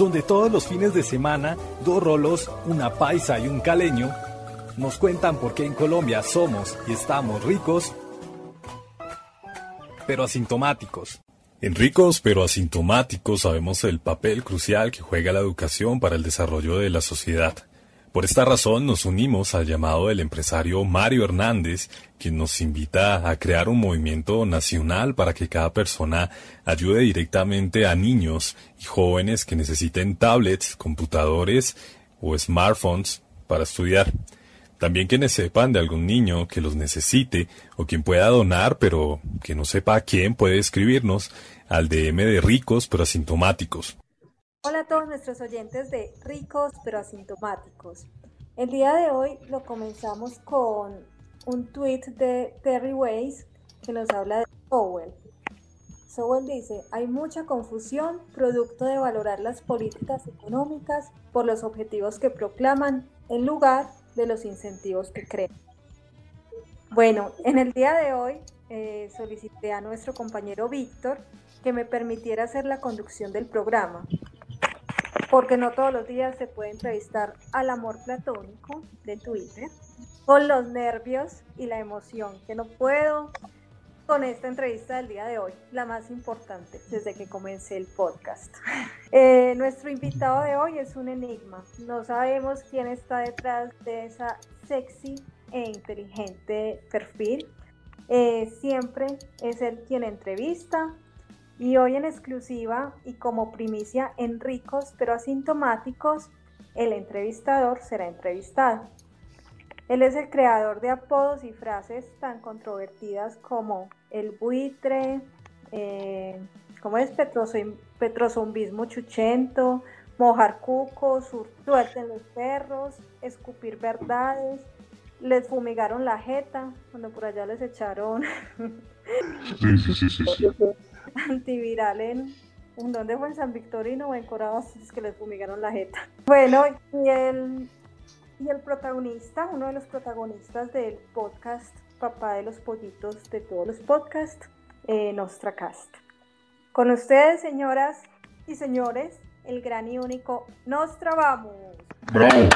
donde todos los fines de semana dos rolos, una paisa y un caleño nos cuentan por qué en Colombia somos y estamos ricos, pero asintomáticos. En ricos pero asintomáticos sabemos el papel crucial que juega la educación para el desarrollo de la sociedad. Por esta razón nos unimos al llamado del empresario Mario Hernández, quien nos invita a crear un movimiento nacional para que cada persona ayude directamente a niños y jóvenes que necesiten tablets, computadores o smartphones para estudiar. También quienes sepan de algún niño que los necesite o quien pueda donar pero que no sepa a quién puede escribirnos al DM de ricos pero asintomáticos. Hola a todos nuestros oyentes de ricos pero asintomáticos. El día de hoy lo comenzamos con un tweet de Terry Weiss que nos habla de Sowell. Sowell dice, hay mucha confusión producto de valorar las políticas económicas por los objetivos que proclaman en lugar de los incentivos que crean. Bueno, en el día de hoy eh, solicité a nuestro compañero Víctor que me permitiera hacer la conducción del programa, porque no todos los días se puede entrevistar al amor platónico de Twitter, con los nervios y la emoción, que no puedo con esta entrevista del día de hoy, la más importante desde que comencé el podcast. Eh, nuestro invitado de hoy es un enigma. No sabemos quién está detrás de esa sexy e inteligente perfil. Eh, siempre es él quien entrevista y hoy en exclusiva y como primicia en ricos pero asintomáticos, el entrevistador será entrevistado. Él es el creador de apodos y frases tan controvertidas como el buitre, eh, ¿cómo es? petrozombismo chuchento, mojar cucos, suelten los perros, escupir verdades, les fumigaron la jeta, cuando por allá les echaron antiviral en, ¿en dónde fue? En San Victorino o en Coravas, es que les fumigaron la jeta. Bueno, y el, y el protagonista, uno de los protagonistas del podcast papá de los pollitos de todos los podcasts, eh, Nostracast. Con ustedes, señoras y señores, el gran y único Nostrabamos. ¡Bravo!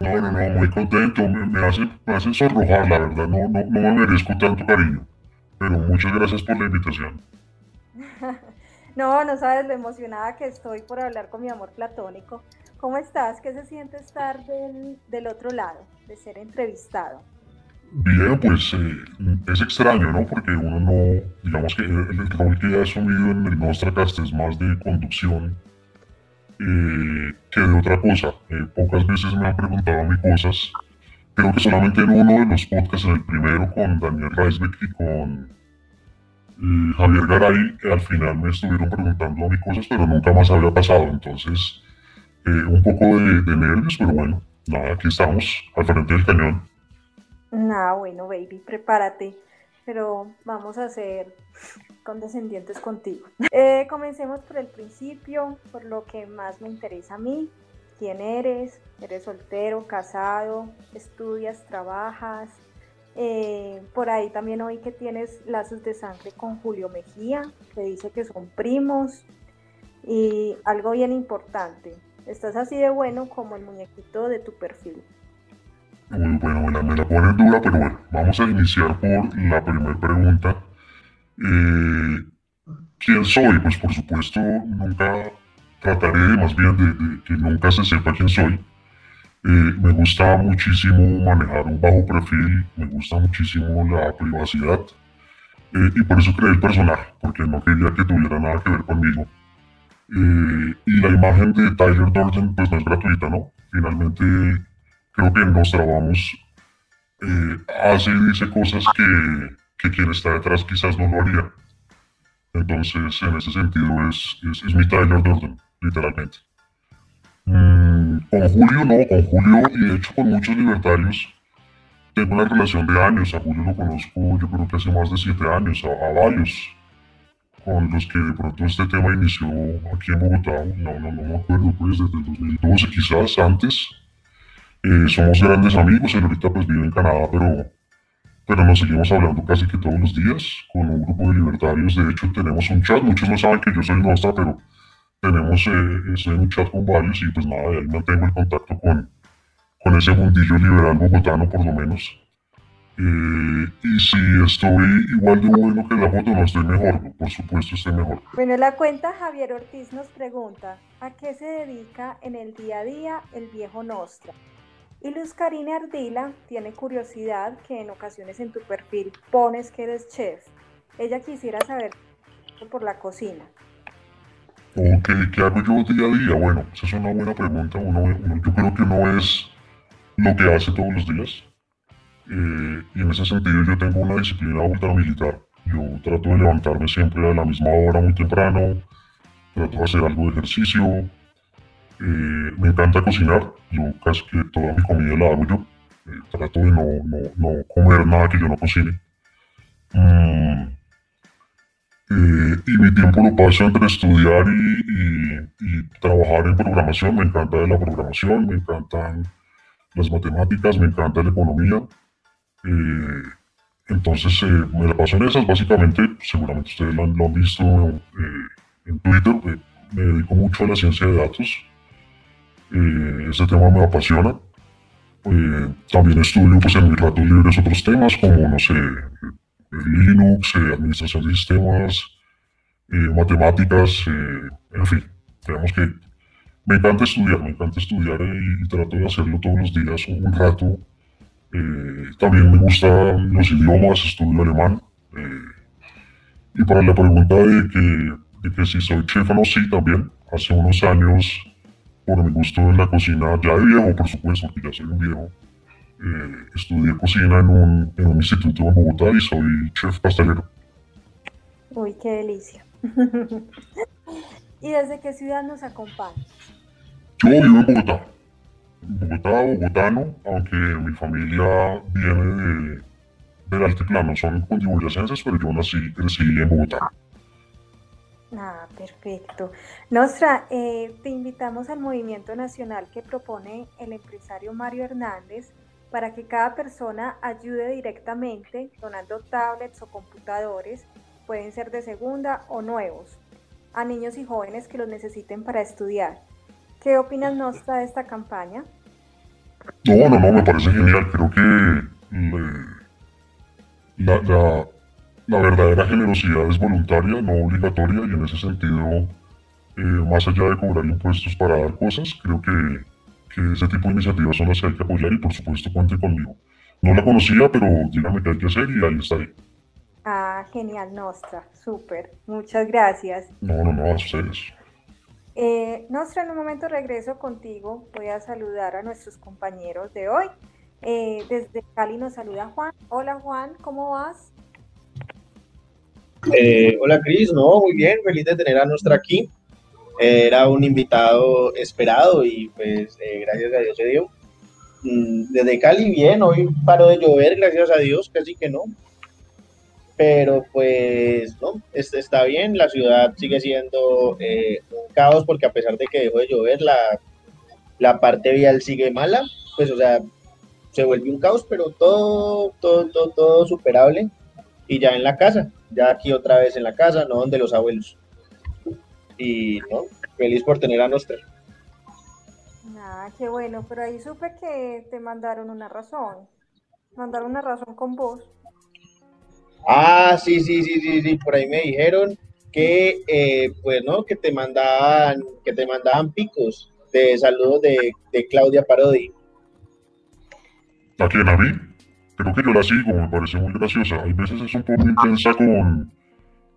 No, no, no, muy contento, me, hace, me hace sonrojar, la verdad, no, no, no me merezco tanto cariño, pero muchas gracias por la invitación. no, no sabes lo emocionada que estoy por hablar con mi amor platónico. ¿Cómo estás? ¿Qué se siente estar del, del otro lado, de ser entrevistado? Bien, pues eh, es extraño, ¿no? Porque uno no, digamos que el, rol que he asumido en el Nostracast es más de conducción eh, que de otra cosa. Eh, pocas veces me han preguntado a mí cosas. Creo que solamente en uno de los podcasts, en el primero con Daniel Reisbeck y con Javier Garay, al final me estuvieron preguntando a mí cosas, pero nunca más había pasado. Entonces, un poco de, de nervios, pero bueno, nada, aquí estamos, al frente del cañón. Nah, bueno, baby, prepárate. Pero vamos a ser condescendientes contigo. Eh, comencemos por el principio, por lo que más me interesa a mí. ¿Quién eres? ¿Eres soltero, casado? ¿Estudias, trabajas? Eh, por ahí también oí que tienes lazos de sangre con Julio Mejía, que dice que son primos. Y algo bien importante, estás así de bueno como el muñequito de tu perfil. Bueno, me la, me la pones dura, pero bueno, vamos a iniciar por la primera pregunta. Eh, ¿Quién soy? Pues por supuesto, nunca trataré más bien de, que nunca se sepa quién soy. Eh, me gusta muchísimo manejar un bajo perfil, me gusta muchísimo la privacidad eh, y por eso creé el personaje, porque no quería que tuviera nada que ver conmigo. y la imagen de Tyler Durden pues no es gratuita, ¿no? Finalmente creo que nos trabamos, eh, hace y dice cosas que, que, quien está detrás quizás no lo haría. Entonces, en ese sentido, es, es, mi Tyler Durden, literalmente. Mm, con Julio no, con Julio y de hecho con muchos libertarios tengo una relación de años. A Julio lo conozco yo creo que hace más de siete años, a, varios con los que de pronto este tema inició aquí en Bogotá. No, no, no me acuerdo, pues desde el 2012 quizás antes. Eh, somos grandes amigos, él ahorita pues vive en Canadá, pero, pero nos seguimos hablando casi que todos los días con un grupo de libertarios. De hecho, tenemos un chat, muchos no saben que yo soy nuestra, pero tenemos, eh, estoy en un chat con varios y pues nada, ahí mantengo el contacto con, con ese mundillo liberal bogotano por lo menos. Eh, y si estoy igual de bueno que la foto, no estoy mejor, por supuesto estoy mejor. Bueno, la cuenta Javier Ortiz nos pregunta, ¿a qué se dedica en el día a día el viejo Nostra? Y Luz Karina Ardila tiene curiosidad que en ocasiones en tu perfil pones que eres chef. Ella quisiera saber por la cocina. Ok, ¿qué hago yo día a día? Bueno, esa es una buena pregunta. Uno, yo creo que no es lo que hace todos los días. Eh, y en ese sentido yo tengo una disciplina ultramilitar. Yo trato de levantarme siempre a la misma hora, muy temprano. Trato de hacer algo de ejercicio. Eh, me encanta cocinar. Yo casi que toda mi comida la hago yo. Eh, trato de no, no, no, comer nada que yo no cocine. Mm, y mi tiempo lo paso entre estudiar y, y, trabajar en programación. Me encanta la programación, me encantan las matemáticas, me encanta la economía. Eh, entonces eh, me la paso en esas, básicamente, seguramente ustedes lo han, visto eh, en Twitter, me dedico mucho a la ciencia de datos, ese tema me apasiona. también estudio pues, en mis ratos libres otros temas como, no sé, Linux, administración de sistemas, matemáticas, en fin, digamos que me encanta estudiar, me encanta estudiar y, trato de hacerlo todos los días un rato eh, también me gustan los idiomas, estudio alemán. Eh, y para la pregunta de que, de que si soy chef no, sí, también. Hace unos años, por mi gusto en la cocina, ya de viejo, por supuesto, que ya soy un viejo, eh, estudié cocina en un, en un instituto en Bogotá y soy chef pastelero. Uy, qué delicia. ¿Y desde qué ciudad nos acompaña? Yo vivo en Bogotá. Bogotá, bogotano, aunque mi familia viene de, del altiplano, son cundiboyacenses, pero yo nací y crecí en Bogotá. Ah, perfecto. Nostra, eh, te invitamos al movimiento nacional que propone el empresario Mario Hernández para que cada persona ayude directamente donando tablets o computadores, pueden ser de segunda o nuevos, a niños y jóvenes que los necesiten para estudiar. ¿Qué opinas, Nostra, de esta campaña? No, no, no, me parece genial. Creo que la, verdadera generosidad es voluntaria, no obligatoria, y en ese sentido, eh, más allá de cobrar impuestos para dar cosas, creo que, ese tipo de iniciativas son las que hay que apoyar y por supuesto cuente conmigo. No la conocía, pero dígame qué hay que hacer y ahí estaré. Ah, genial, Nostra, súper. Muchas gracias. No, no, no, a ustedes. Eh, Nostra, en un momento regreso contigo. Voy a saludar a nuestros compañeros de hoy. Eh, desde Cali nos saluda Juan. Hola Juan, ¿cómo vas? Eh, hola Cris, no, muy bien, feliz de tener a Nostra aquí. Era un invitado esperado y pues gracias a Dios se dio. Mm, desde Cali, bien, hoy paró de llover, gracias a Dios, casi que no pero pues no, está bien, la ciudad sigue siendo eh, un caos porque a pesar de que dejó de llover, la, la parte vial sigue mala, pues o sea, se vuelve un caos, pero todo, todo, todo, todo superable y ya en la casa, ya aquí otra vez en la casa, no donde los abuelos. Y no, feliz por tener a Nostra. Ah, qué bueno, pero ahí supe que te mandaron una razón, mandaron una razón con vos. Ah, sí, sí, sí, sí, sí, por ahí me dijeron que, eh, pues, ¿no? Que te mandaban, que te mandaban picos de saludos de, Claudia Parodi. ¿A quién, a mí? Creo que yo la sigo, me parece muy graciosa. Hay veces es un poco intensa con,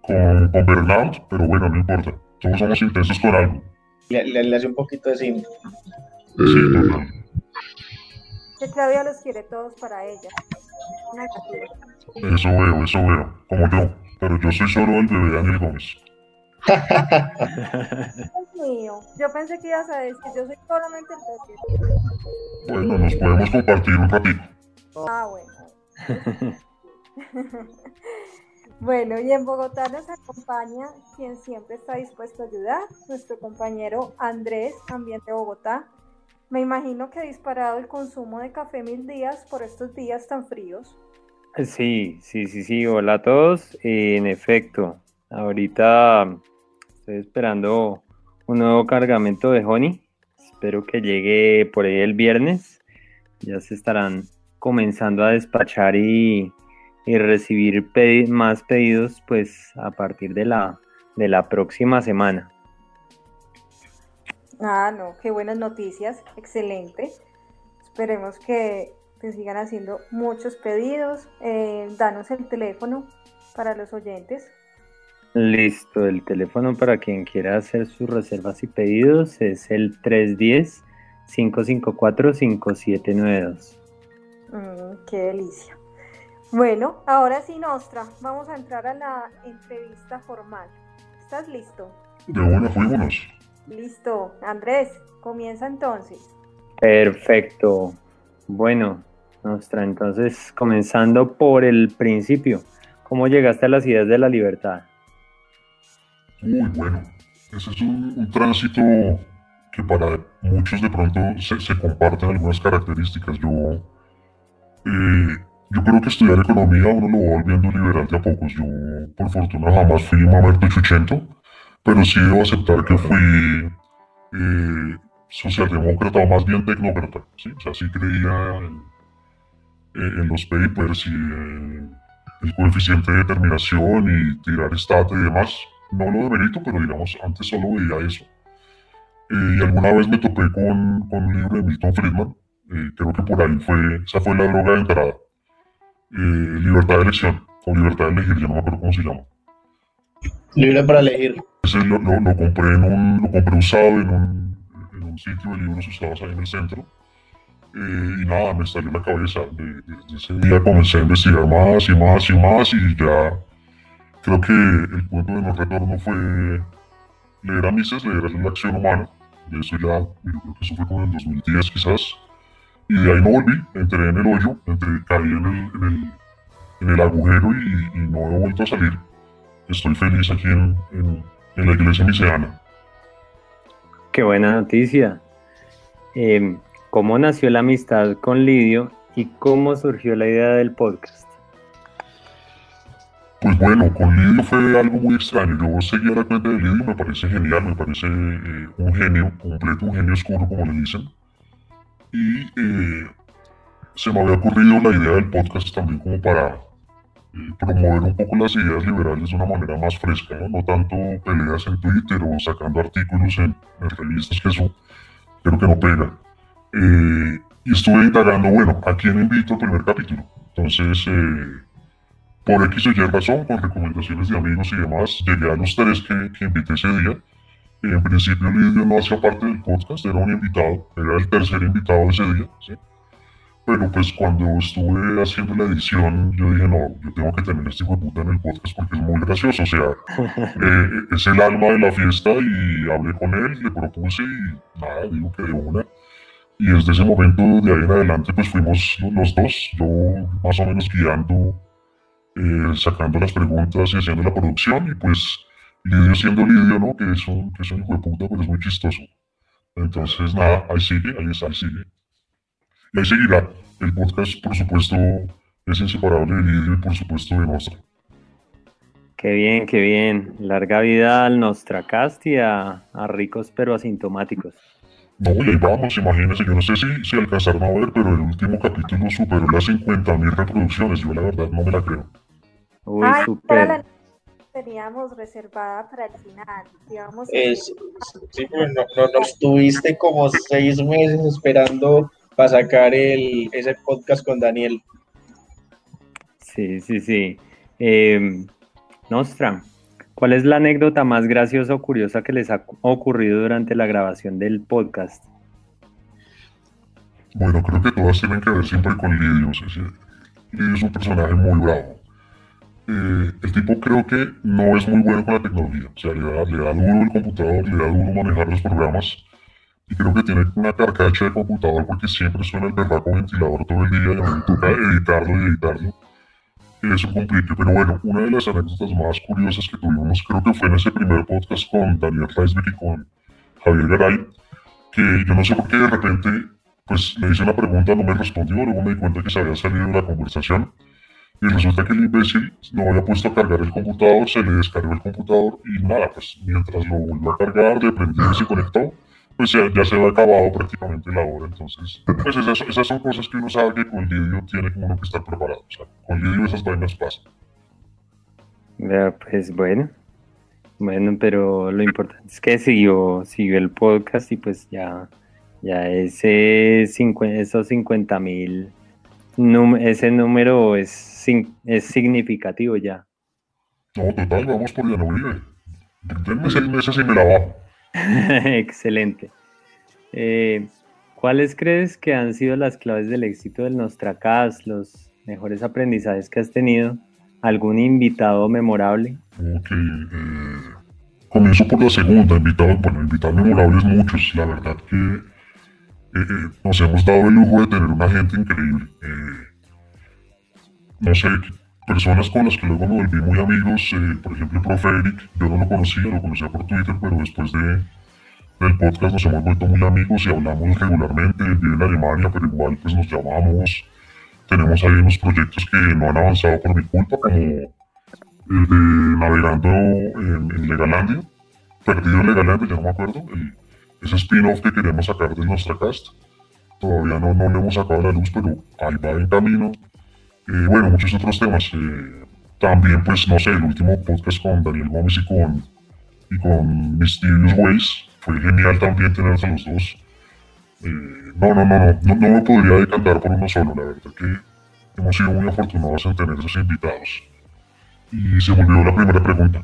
con, con Bernard, pero bueno, no importa. Todos somos intensos con algo. Le, hace un poquito de Sí, total. Que Claudia los quiere todos para ella. Eso veo, eso veo, como yo, pero yo soy solo el bebé Daniel Gómez. Dios mío, yo pensé que ibas a decir, yo soy solamente el bebé. Bueno, nos podemos compartir un ratito. Ah, bueno. bueno, y en Bogotá nos acompaña quien siempre está dispuesto a ayudar, nuestro compañero Andrés, Ambiente Bogotá. Me imagino que ha disparado el consumo de café mil días por estos días tan fríos. Sí, sí, sí, sí. Hola a todos. en efecto, ahorita estoy esperando un nuevo cargamento de honey. Espero que llegue por ahí el viernes. Ya se estarán comenzando a despachar y, recibir más pedidos pues a partir de la, de la próxima semana. Ah, no, qué buenas noticias, excelente. Esperemos que te sigan haciendo muchos pedidos. Eh, danos el teléfono para los oyentes. Listo, el teléfono para quien quiera hacer sus reservas y pedidos es el 310-554-5792. Mm, qué delicia. Bueno, ahora sí, Nostra, vamos a entrar a la entrevista formal. ¿Estás listo? De buena, fuimos. Listo. Andrés, comienza entonces. Perfecto. Bueno, Nostra, entonces comenzando por el principio. ¿Cómo llegaste a las ideas de la libertad? Muy bueno. Ese es un, tránsito que para muchos de pronto se, comparten algunas características. Yo, eh, yo creo que estudiar economía uno lo va volviendo liberal de a pocos. Yo, por fortuna, jamás fui mamerto chuchento, pero sí debo aceptar que fui eh, socialdemócrata o más bien tecnócrata. ¿sí? O sea, sí creía en, los papers y en el coeficiente de determinación y tirar estate y demás no lo demerito, pero digamos, antes solo veía eso. Eh, y alguna vez me topé con, con, un libro de Milton Friedman, eh, creo que por ahí fue, esa fue la droga de entrada. Eh, libertad de elección, o libertad de elegir, ya no me acuerdo cómo se llama. Libre para elegir. Ese lo, lo, compré, en un, lo compré usado en un, en un sitio de libros usados ahí en el centro. y nada, me salió la cabeza. Desde ese día comencé a investigar más y más y más y ya Creo que el punto de no retorno fue leer a Mises, leer la acción humana. De eso ya, yo creo que eso fue como en el 2010 quizás. Y de ahí no volví, entré en el hoyo, entré, caí en el, en el, en el agujero y, no he vuelto a salir. Estoy feliz aquí en, en, la iglesia miseana. Qué buena noticia. Em, ¿Cómo nació la amistad con Lidio y cómo surgió la idea del podcast? Pues bueno, con Lidio fue algo muy extraño. Yo seguía la cuenta de Lidio y me parece genial, me parece eh, un genio completo, un genio oscuro, como le dicen. Y eh, se me había ocurrido la idea del podcast también como para eh, promover un poco las ideas liberales de una manera más fresca, no, tanto peleas en Twitter o sacando artículos en, revistas, que eso creo que no pega. y estuve indagando, bueno, ¿a quién invito al primer capítulo? Entonces, por X o Y razón, por recomendaciones de amigos y demás, llegué a los tres que, que invité ese día. En principio Lidio no hacía parte del podcast, era un invitado, era el tercer invitado ese día, ¿sí? Pero pues cuando estuve haciendo la edición, yo dije, no, yo tengo que tener este hijo de puta en el podcast porque es muy gracioso, o sea, eh, es el alma de la fiesta y hablé con él, le propuse y nada, digo que de una. Y desde ese momento, de ahí en adelante, pues fuimos los dos, yo más o menos guiando eh, sacando las preguntas y haciendo la producción, y pues Lidio siendo Lidio, ¿no? Que es un, que es un hijo de puta, pero es muy chistoso. Entonces, nada, ahí sigue, ahí está, ahí sigue. Y ahí seguirá. El podcast, por supuesto, es inseparable de Lidio y, por supuesto, de Nostra. Qué bien, qué bien. Larga vida al Nostracast y a, a ricos pero asintomáticos. No, y ahí vamos, imagínense, yo no sé si, si alcanzaron a ver, pero el último capítulo superó las 50.000 reproducciones, yo la verdad no me la creo. Uy, super. Teníamos reservada para el final. sí, pero no, no, nos tuviste como seis meses esperando para sacar el, ese podcast con Daniel. Sí, sí, sí. Eh, Nostra, ¿cuál es la anécdota más graciosa o curiosa que les ha ocurrido durante la grabación del podcast? Bueno, creo que todas tienen que ver siempre con Lidio. Lidio es un personaje muy bravo. Eh, el tipo creo que no es muy bueno con la tecnología. O sea, le da, le da duro el computador, le da duro manejar los programas. Y creo que tiene una carcacha de computador porque siempre suena el berraco ventilador todo el día y a mí toca editarlo y editarlo. Y eso complique. Pero bueno, una de las anécdotas más curiosas que tuvimos creo que fue en ese primer podcast con Daniel Reisbeck y con Javier Garay, que yo no sé por qué de repente pues le hice una pregunta, no me respondió, luego me di cuenta que se había salido de la conversación Y resulta que el imbécil no había puesto a cargar el computador, se le descargó el computador y nada, pues mientras lo volvió a cargar, le prendió y se conectó, pues ya, ya se había acabado prácticamente la hora. Entonces, pues esas, esas son cosas que uno sabe que con Lidio tiene como uno que estar preparado. O sea, con Lidio esas vainas pasan. Ya, pues bueno. Bueno, pero lo importante es que siguió, siguió el podcast y pues ya, ya ese 50, esos 50 mil, ese número es, es significativo ya. No, total, vamos por Llano Denme seis meses y me la bajo. Excelente. Eh, ¿Cuáles crees que han sido las claves del éxito del Nostracast, los mejores aprendizajes que has tenido? ¿Algún invitado memorable? Ok, eh, comienzo por la segunda, invitado, bueno, invitados memorables muchos, la verdad que eh, eh, nos hemos dado el lujo de tener una gente increíble. No sé, personas con las que luego me volví muy amigos, por ejemplo el profe Eric, yo no lo conocía, lo conocía por Twitter, pero después de, del podcast nos hemos vuelto muy amigos y hablamos regularmente, él vive en Alemania, pero igual pues nos llamamos, tenemos ahí unos proyectos que no han avanzado por mi culpa, como el de navegando en, en Legalandia, perdido en Legalandia, ya no me acuerdo, ese spin-off que queremos sacar de nuestra cast. Todavía no, no le hemos sacado la luz, pero ahí va en camino. Y bueno, muchos otros temas. Eh, también, pues, no sé, el último podcast con Daniel Gómez y con, y con Mysterious Ways. Fue genial también tenerlos a los dos. Eh, no, no, no, no, no, no me podría decantar por uno solo, la verdad que hemos sido muy afortunados en tener esos invitados. Y se volvió la primera pregunta.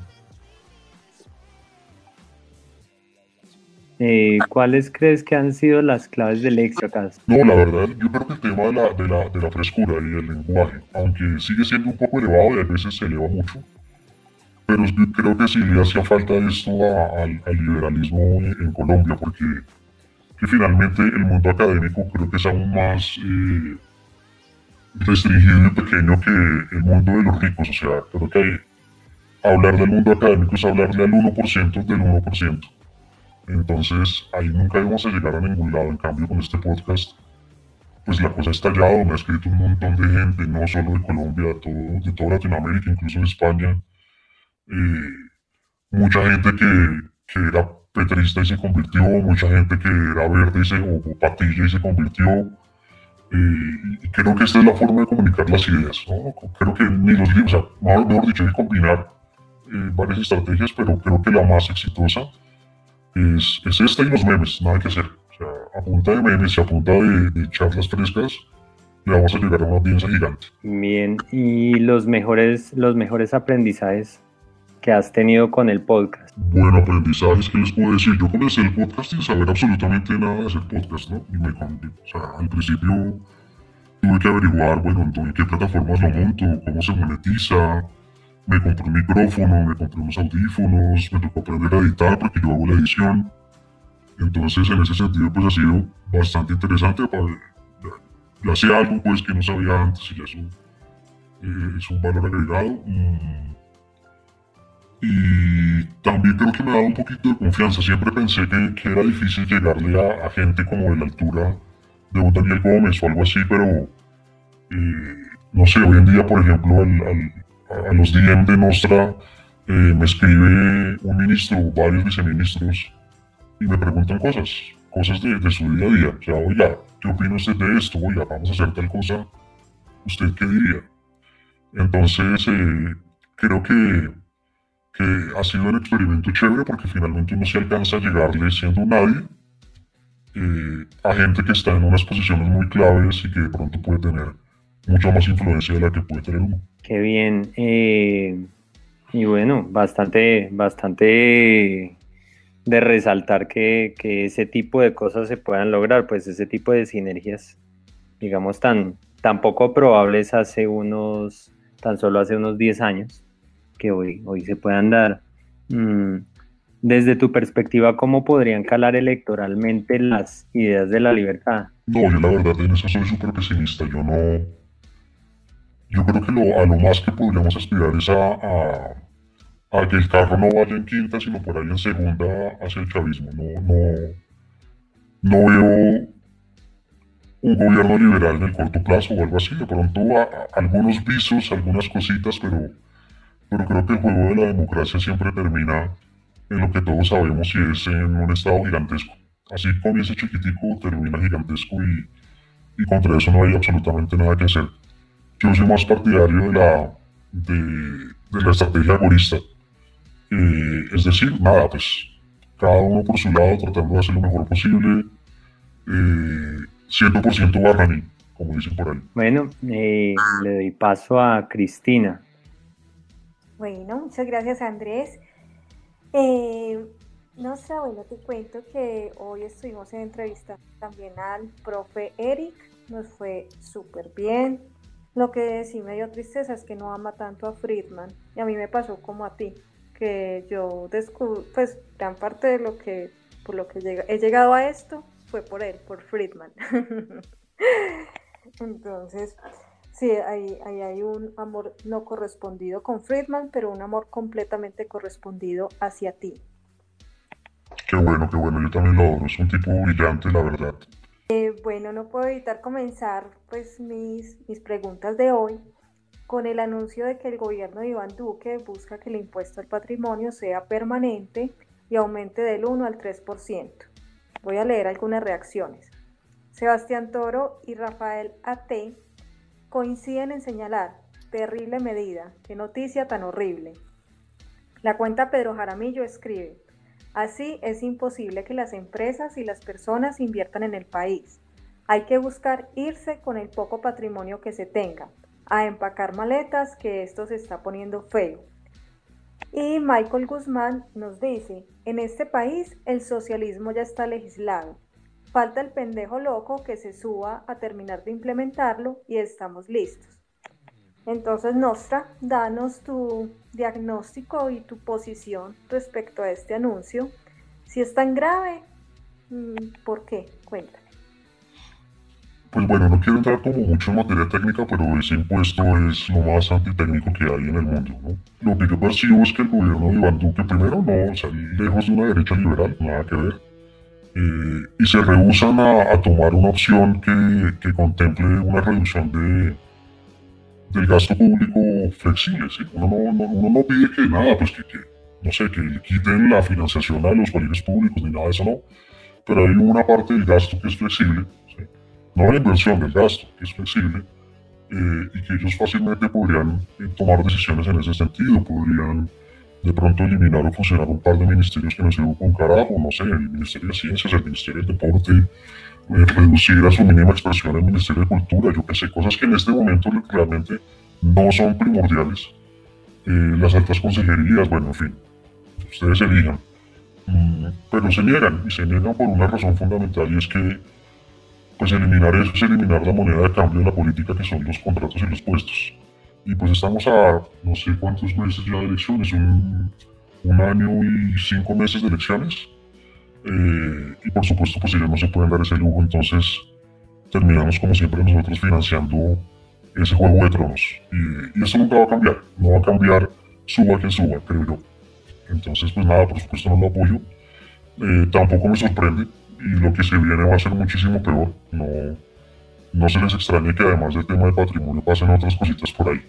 Eh, ¿Cuáles crees que han sido las claves del éxito acá? No, la verdad, yo creo que el tema de la, de la, frescura y el lenguaje, aunque sigue siendo un poco elevado y a veces se eleva mucho, pero creo que sí le hacía falta esto al, liberalismo en, Colombia, porque que finalmente el mundo académico creo que es aún más eh, restringido y pequeño que el mundo de los ricos. O sea, creo que hablar del mundo académico es hablarle al 1% del 1%. Entonces, ahí nunca íbamos a llegar a ningún lado. En cambio, con este podcast, pues la cosa ha estallado. Me ha escrito un montón de gente, no solo de Colombia, de, todo, de toda Latinoamérica, incluso de España. Eh, mucha gente que, que, era petrista y se convirtió, mucha gente que era verde y se, o patilla y se convirtió y creo que esta es la forma de comunicar las ideas. ¿no? Creo que ni los libros, o sea, mejor dicho, hay que combinar eh, varias estrategias, pero creo que la más exitosa es, es, esta y los memes, nada que hacer. O sea, a punta de memes y a punta de, charlas frescas, le vamos a llegar a una audiencia gigante. Bien, y los mejores, los mejores aprendizajes que has tenido con el podcast? Bueno, aprendizajes, ¿qué les puedo decir? Yo comencé el podcast sin saber absolutamente nada de hacer podcast, ¿no? Y me, o sea, al principio tuve que averiguar, bueno, en qué plataformas lo monto, cómo se monetiza, me compré un micrófono, me compré unos audífonos, me tocó aprender a editar porque yo hago la edición. Entonces, en ese sentido, pues ha sido bastante interesante. Para, ya, ya algo pues que no sabía antes y eh, es un valor agregado. Mm, y también creo que me ha dado un poquito de confianza. Siempre pensé que, que era difícil llegarle a, gente como de la altura de un Daniel Gómez o algo así, pero eh, no sé, hoy en día, por ejemplo, a los DM de Nostra eh, me escribe un ministro, varios viceministros, y me preguntan cosas, cosas de, su día a día. O sea, oiga, ¿qué opina usted de esto? Oiga, vamos a hacer tal cosa. ¿Usted qué diría? Entonces, eh, creo que que ha sido un experimento chévere porque finalmente uno se alcanza a llegarle siendo nadie eh, a gente que está en unas posiciones muy claves y que de pronto puede tener mucha más influencia de la que puede tener uno. Qué bien. Eh, y bueno, bastante, bastante de resaltar que, que, ese tipo de cosas se puedan lograr, pues ese tipo de sinergias, digamos, tan, tan poco probables hace unos, tan solo hace unos 10 años que hoy, hoy se puedan dar. Mm, desde tu perspectiva, ¿cómo podrían calar electoralmente las ideas de la libertad? No, yo la verdad en eso soy súper pesimista. Yo no. Yo creo que lo, a lo más que podríamos aspirar es a, a, que el carro no vaya en quinta, sino por ahí en segunda hacia el chavismo. No, no, no veo un gobierno liberal en el corto plazo o algo así. De pronto algunos visos, algunas cositas, pero, pero creo que el juego de la democracia siempre termina en lo que todos sabemos y es en un estado gigantesco. Así comienza chiquitico, termina gigantesco y, y contra eso no hay absolutamente nada que hacer. Yo soy más partidario de la, de, la estrategia agorista. Eh, es decir, nada, pues cada uno por su lado tratando de hacer lo mejor posible. Eh, 100% Barrani, como dicen por ahí. Bueno, eh, le doy paso a Cristina. Bueno, muchas gracias Andrés. Eh, no sé, bueno, te cuento que hoy estuvimos en entrevista también al profe Eric, nos fue súper bien. Lo que sí me dio tristeza es que no ama tanto a Friedman y a mí me pasó como a ti, que yo descubrí, pues gran parte de lo que, por lo que he llegado a esto fue por él, por Friedman. Entonces, sí, ahí, hay un amor no correspondido con Friedman, pero un amor completamente correspondido hacia ti. Qué bueno, qué bueno, yo también lo adoro, es un tipo brillante, la verdad. Eh, bueno, no puedo evitar comenzar pues mis, mis preguntas de hoy con el anuncio de que el gobierno de Iván Duque busca que el impuesto al patrimonio sea permanente y aumente del 1 al 3%. Voy a leer algunas reacciones. Sebastián Toro y Rafael A.T. coinciden en señalar, terrible medida, qué noticia tan horrible. La cuenta Pedro Jaramillo escribe, así es imposible que las empresas y las personas inviertan en el país. Hay que buscar irse con el poco patrimonio que se tenga, a empacar maletas que esto se está poniendo feo. Y Michael Guzmán nos dice, en este país el socialismo ya está legislado. Falta el pendejo loco que se suba a terminar de implementarlo y estamos listos. Entonces, Nostra, danos tu diagnóstico y tu posición respecto a este anuncio. Si es tan grave, mm, ¿por qué? Cuéntame. Pues bueno, no quiero entrar como mucho en materia técnica, pero ese impuesto es lo más antitécnico que hay en el mundo, ¿no? Lo que yo percibo es que el gobierno de Iván Duque, primero, no, o sea, lejos de una derecha liberal, nada que ver, eh, y se rehusan a, tomar una opción que, que, contemple una reducción de, del gasto público flexible, ¿sí? Uno no, uno no pide que nada, pues que, que, no sé, que le quiten la financiación a los colegios públicos ni nada de eso, no, pero hay una parte del gasto que es flexible, no la inversión del gasto, que es flexible, eh, y que ellos fácilmente podrían eh, tomar decisiones en ese sentido, podrían de pronto eliminar o fusionar un par de ministerios que no sirven con carajo, no sé, el Ministerio de Ciencias, el Ministerio del Deporte, reducir a su mínima expresión el Ministerio de Cultura, yo qué sé, cosas que en este momento realmente no son primordiales. las altas consejerías, bueno, en fin, ustedes elijan. Mm, pero se niegan, y se niegan por una razón fundamental, y es que pues eliminar eso es eliminar la moneda de cambio de la política que son los contratos y los puestos. Y pues estamos a no sé cuántos meses ya de elecciones, un, un año y cinco meses de elecciones. Eh, y por supuesto pues ellos no se pueden dar ese lujo, entonces terminamos como siempre nosotros financiando ese juego de tronos. Y, eso nunca va a cambiar, no va a cambiar suba quien suba, creo yo. Entonces pues nada, por supuesto no lo apoyo. Eh, tampoco me sorprende, y lo que se viene va a ser muchísimo peor. No, no se les extrañe que además del tema de patrimonio pasen otras cositas por ahí.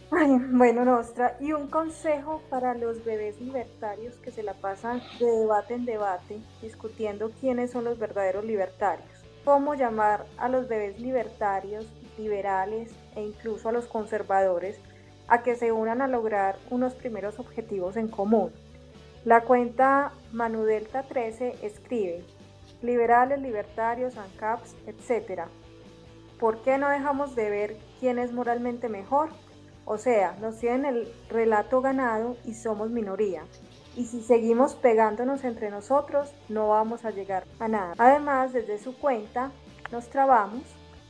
bueno, Nostra, y un consejo para los bebés libertarios que se la pasan de debate en debate discutiendo quiénes son los verdaderos libertarios. ¿Cómo llamar a los bebés libertarios, liberales e incluso a los conservadores a que se unan a lograr unos primeros objetivos en común? La cuenta Manudelta 13 escribe, liberales, libertarios, ANCAPs, etc. ¿Por qué no dejamos de ver quién es moralmente mejor? O sea, nos tienen el relato ganado y somos minoría. Y si seguimos pegándonos entre nosotros, no vamos a llegar a nada. Además, desde su cuenta, nos trabamos,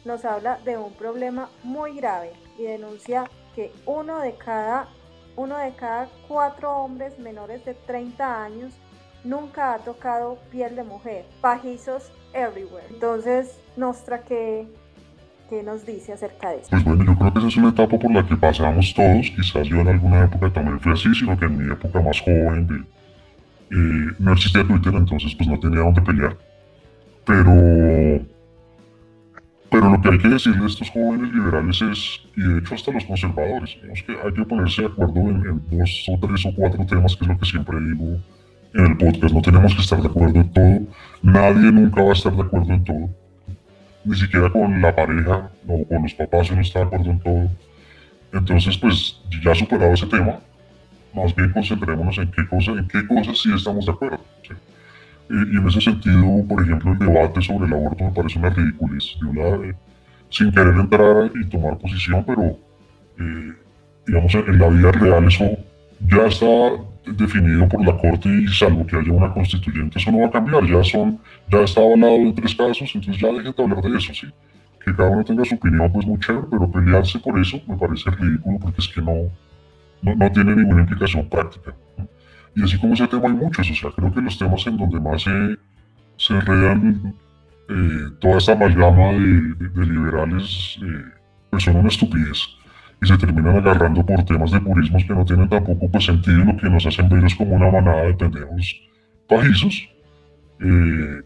nos habla de un problema muy grave y denuncia que uno de cada, uno de cada cuatro hombres menores de 30 años nunca ha tocado piel de mujer. Pajizos everywhere. Entonces, Nostra, ¿qué, ¿qué nos dice acerca de eso? Pues bueno, yo creo que esa es una etapa por la que pasamos todos. Quizás yo en alguna época también fui así, sino que en mi época más joven de, eh, no existía Twitter, entonces pues no tenía dónde pelear. Pero pero lo que hay que decirle a estos jóvenes liberales es, y de hecho hasta los conservadores, es que hay que ponerse de acuerdo en, dos o tres o cuatro temas, que es lo que siempre digo en el podcast. No tenemos que estar de acuerdo en todo. Nadie nunca va a estar de acuerdo en todo. Ni siquiera con la pareja o con los papás uno está de acuerdo en todo. Entonces, pues ya superado ese tema, más bien concentrémonos en qué cosas, en qué cosas sí estamos de acuerdo. Y, en ese sentido, por ejemplo, el debate sobre el aborto me parece una ridiculez. Yo la, sin querer entrar y tomar posición, pero eh, digamos, en, la vida real eso ya está definido por la Corte y salvo que haya una constituyente, eso no va a cambiar. Ya son, ya está avalado en tres casos, entonces ya dejen de hablar de eso, ¿sí? Que cada uno tenga su opinión, pues muy chévere, pero pelearse por eso me parece ridículo porque es que no, no, no tiene ninguna implicación práctica. Y así como ese tema hay muchos, o sea, creo que los temas en donde más se, se enredan eh, toda esta amalgama de, liberales eh, pues son una estupidez y se terminan agarrando por temas de purismos que no tienen tampoco pues, sentido lo que nos hacen ver es como una manada de pendejos pajizos. Eh,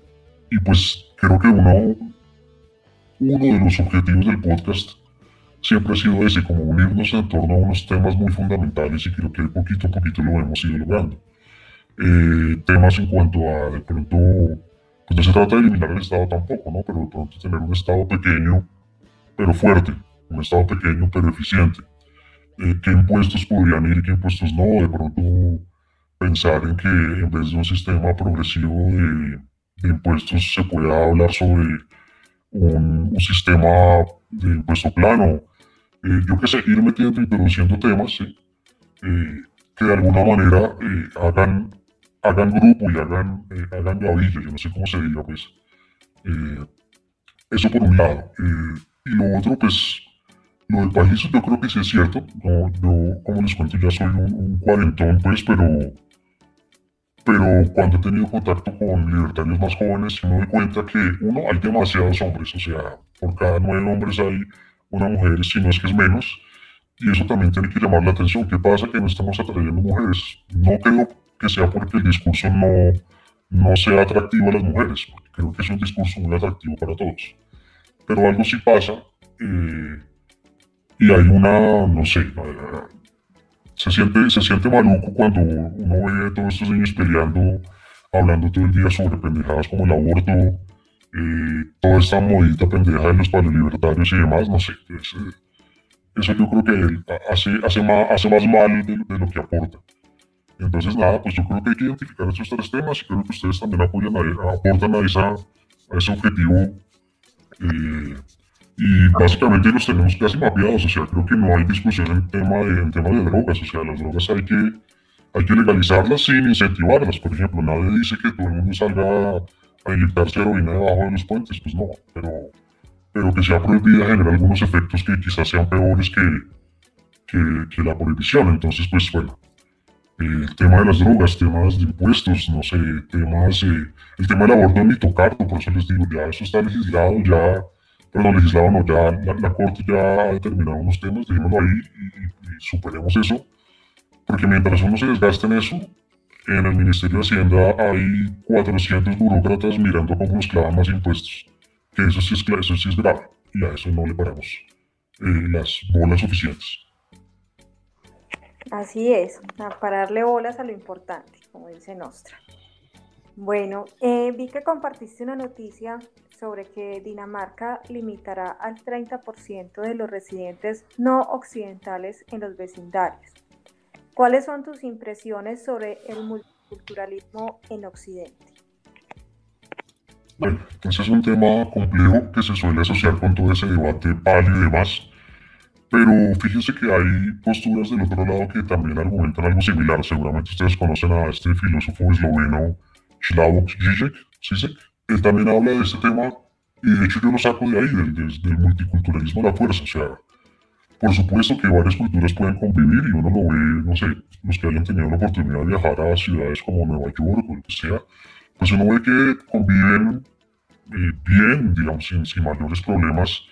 y pues creo que uno, uno de los objetivos del podcast siempre ha sido ese, como unirnos en torno a unos temas muy fundamentales y creo que poquito a poquito lo hemos ido logrando. Eh, temas en cuanto a, de pronto, pues no se trata de eliminar el Estado tampoco, ¿no? Pero de pronto tener un Estado pequeño, pero fuerte, un Estado pequeño, pero eficiente. Eh, ¿Qué impuestos podrían ir y qué impuestos no? De pronto pensar en que en vez de un sistema progresivo de, impuestos se pueda hablar sobre un, un sistema de impuesto plano, eh, yo qué sé, ir metiendo, introduciendo temas eh, que de alguna manera eh, hagan, hagan grupo y hagan, hagan gavilla, yo no sé cómo se diga, pues. eso por un lado. y lo otro, pues, lo del país yo creo que sí es cierto. yo, como les cuento, ya soy un, cuarentón, pues, pero, pero cuando he tenido contacto con libertarios más jóvenes, me doy cuenta que, uno, hay demasiados hombres, o sea, por cada nueve hombres hay una mujer, si no es que es menos, y eso también tiene que llamar la atención. ¿Qué pasa que no estamos atrayendo mujeres? No creo que sea porque el discurso no, no sea atractivo a las mujeres, creo que es un discurso muy atractivo para todos. Pero algo sí pasa, eh, y hay una, no sé, se siente, se siente maluco cuando uno ve a todos estos niños peleando, hablando todo el día sobre pendejadas como el aborto, toda esta modita pendeja de los libertarios y demás, no sé. eso yo creo que hace, hace, más, hace más mal de, lo que aporta. Entonces, nada, pues yo creo que hay que identificar estos tres temas y creo que ustedes también apoyan a, aportan a, esa, a ese objetivo. Eh, y básicamente los tenemos casi mapeados, o sea, creo que no hay discusión en tema de, en tema de drogas, o sea, las drogas hay que, hay que legalizarlas sin incentivarlas, por ejemplo, nadie dice que todo el mundo salga a inyectarse heroína debajo de los puentes, pues no, pero, pero que sea prohibida genera algunos efectos que quizás sean peores que, que, la prohibición. Entonces, pues bueno, el tema de las drogas, temas de impuestos, no sé, temas, eh, el tema del aborto ni tocarlo, por eso les digo, ya eso está legislado, ya, perdón, legislado no, ya la, Corte ya ha determinado unos temas, dejémoslo ahí y, y superemos eso, porque mientras uno se desgaste en eso, en el Ministerio de Hacienda hay 400 burócratas mirando cómo nos clavan más impuestos. Que eso sí es, eso sí es grave y a eso no le paramos eh, las bolas suficientes. Así es, a pararle bolas a lo importante, como dice Nostra. Bueno, eh, vi que compartiste una noticia sobre que Dinamarca limitará al 30% de los residentes no occidentales en los vecindarios. ¿Cuáles son tus impresiones sobre el multiculturalismo en Occidente? Bueno, ese es un tema complejo que se suele asociar con todo ese debate pali y demás, pero fíjense que hay posturas del otro lado que también argumentan algo similar. Seguramente ustedes conocen a este filósofo esloveno Slavoj Žižek. Él también habla de este tema y de hecho yo lo saco de ahí, del, del multiculturalismo a la fuerza. O sea, por supuesto que varias culturas pueden convivir y uno lo ve, no sé, los que hayan tenido la oportunidad de viajar a ciudades como Nueva York o lo que sea, pues uno ve que conviven eh, bien, digamos, sin, mayores problemas,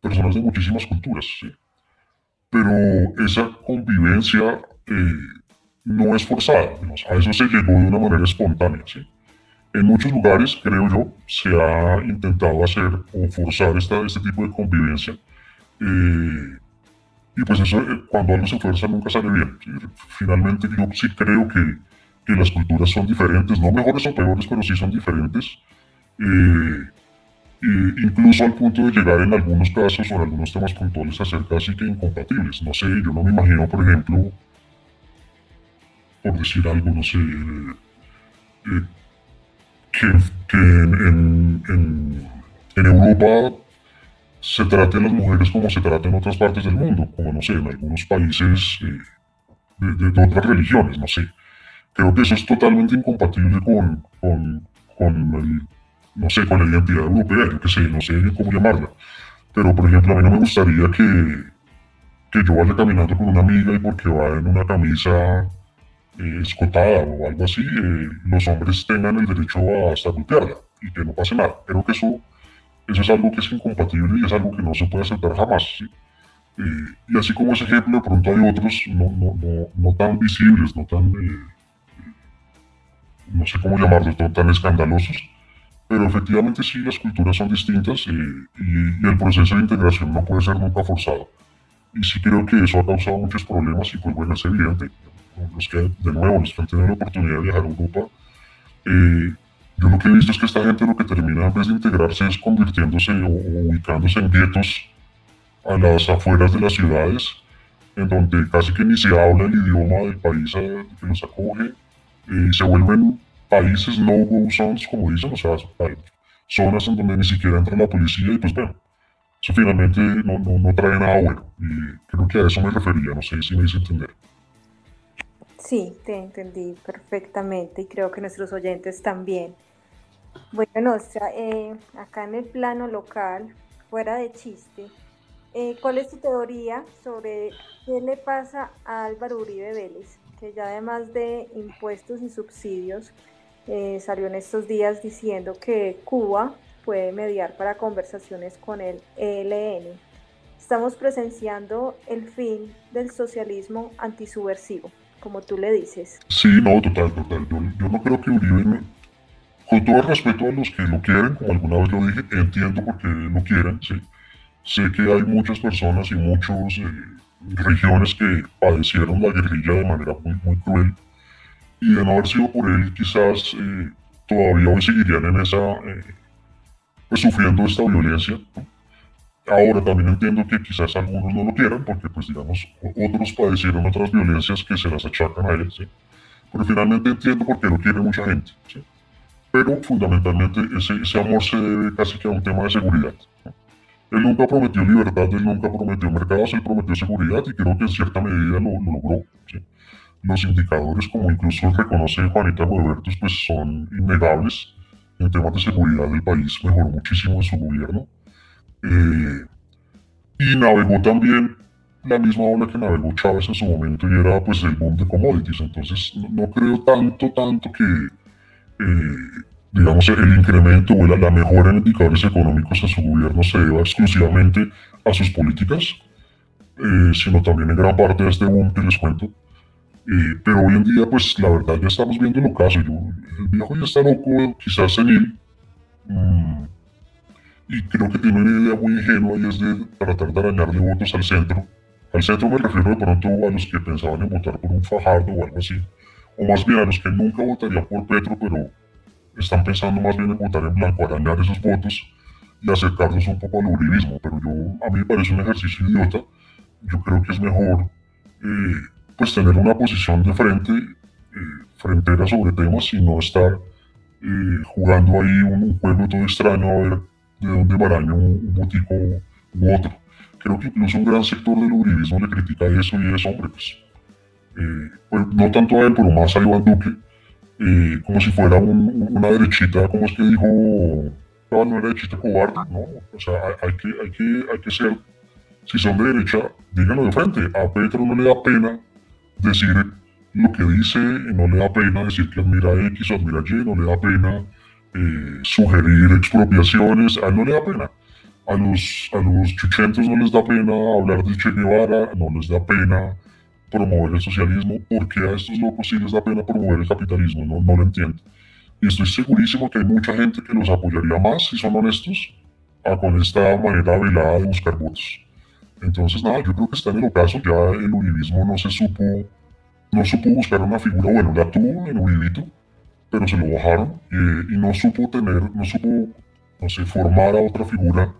personas de muchísimas culturas, ¿sí? Pero esa convivencia eh, no es forzada, digamos, a eso se llegó de una manera espontánea, ¿sí? En muchos lugares, creo yo, se ha intentado hacer o forzar este tipo de convivencia. Eh, y pues eso, eh, cuando algo se fuerza, nunca sale bien. Finalmente, yo sí creo que, que las culturas son diferentes, no mejores o peores, pero sí son diferentes. Eh, incluso al punto de llegar en algunos casos o en algunos temas puntuales a ser casi que incompatibles. No sé, yo no me imagino, por ejemplo, por decir algo, no sé, eh, que, en, en, Europa se trate a las mujeres como se trata en otras partes del mundo, como no sé, en algunos países eh, de, otras religiones, no sé. Creo que eso es totalmente incompatible con, con, con el no sé, con la identidad europea, yo qué sé, no sé cómo llamarla. Pero, por ejemplo, a mí no me gustaría que, que yo vaya caminando con una amiga y porque va en una camisa eh, escotada o algo así, eh, los hombres tengan el derecho a hasta golpearla y que no pase nada. Creo que eso, eso es algo que es incompatible y es algo que no se puede aceptar jamás. Eh, y así como ese ejemplo, de pronto hay otros no, no, no, no tan visibles, no tan, no sé cómo llamarlos, no tan escandalosos, pero efectivamente sí, las culturas son distintas y, y, el proceso de integración no puede ser nunca forzado. Y sí creo que eso ha causado muchos problemas y pues bueno, es evidente. Los que, de nuevo, los que han tenido la oportunidad de viajar a Europa, eh, yo lo que he visto es que esta gente lo que termina en vez de integrarse es convirtiéndose o, ubicándose en guetos a las afueras de las ciudades, en donde casi que ni se habla el idioma del país que los acoge, eh, se vuelven países no-go zones, como dicen, o sea, zonas en donde ni siquiera entra la policía y pues bueno, eso finalmente no, no, no, trae nada bueno. Y creo que a eso me refería, no sé si me hice entender. Sí, te entendí perfectamente y creo que nuestros oyentes también. Bueno, o sea, eh, acá en el plano local, fuera de chiste, eh, ¿cuál es tu teoría sobre qué le pasa a Álvaro Uribe Vélez? Que ya además de impuestos y subsidios, eh, salió en estos días diciendo que Cuba puede mediar para conversaciones con el ELN. Estamos presenciando el fin del socialismo antisubversivo, como tú le dices. Sí, no, total, total. Yo, no creo que Uribe, con todo el respeto a los que lo quieren, como alguna vez lo dije, entiendo por qué lo quieren, sí. Sé que hay muchas personas y muchas eh, regiones que padecieron la guerrilla de manera muy, cruel y de no haber sido por él, quizás eh, todavía hoy seguirían en esa, eh, pues sufriendo esta violencia. Ahora también entiendo que quizás algunos no lo quieran, porque pues digamos, otros padecieron otras violencias que se las achacan a él, ¿sí? Pero finalmente entiendo por qué lo quiere mucha gente, ¿sí? Pero fundamentalmente ese, amor se debe casi que a un tema de seguridad. Él nunca prometió libertad, él nunca prometió mercados, él prometió seguridad y creo que en cierta medida lo, lo logró. los indicadores, como incluso reconoce Juanita Robertos, pues son innegables. En temas de seguridad del país mejoró muchísimo en su gobierno. Eh, y navegó también la misma ola que navegó Chávez en su momento y era pues el boom de commodities. Entonces no, creo tanto, tanto que eh, digamos el incremento o la, mejora en indicadores económicos en su gobierno se deba exclusivamente a sus políticas, eh, sino también en gran parte a este boom que les cuento pero hoy en día, pues la verdad ya estamos viendo el ocaso. Yo, el viejo ya está loco, quizás senil. Mm, y creo que tiene una idea muy ingenua y es de tratar de arañarle votos al centro. Al centro me refiero de pronto a los que pensaban en votar por un Fajardo o algo así. O más bien a los que nunca votarían por Petro, pero están pensando más bien en votar en blanco, arañar esos votos y acercarlos un poco al uribismo. Pero yo, a mí me parece un ejercicio idiota. Yo creo que es mejor eh, pues tener una posición de frente, eh, frontera sobre temas y no estar eh, jugando ahí un, juego todo extraño a ver de dónde maraña un, un u otro. Creo que incluso un gran sector del uribismo le critica eso y es, hombre, pues, eh, pues no tanto a él, pero más a Iván Duque, como si fuera una derechita, como es que dijo, no, no era derechita cobarde, no, o sea, hay, que, hay, que, hay que ser, si son de derecha, díganlo de frente, a Petro no le da pena decir lo que dice, no le da pena decir que admira X o admira Y, no le da pena eh, sugerir expropiaciones, a él no le da pena. A los, a los chuchentos no les da pena hablar de Che Guevara, no les da pena promover el socialismo, porque a estos locos sí les da pena promover el capitalismo, no, no lo entiendo. Y estoy segurísimo que hay mucha gente que los apoyaría más, si son honestos, a con esta manera velada de buscar votos. Entonces, nada, yo creo que está en el ocaso, ya el uribismo no se supo, no supo buscar una figura, bueno, la tuvo el uribito, pero se lo bajaron y no supo tener, no supo, no sé, formar a otra figura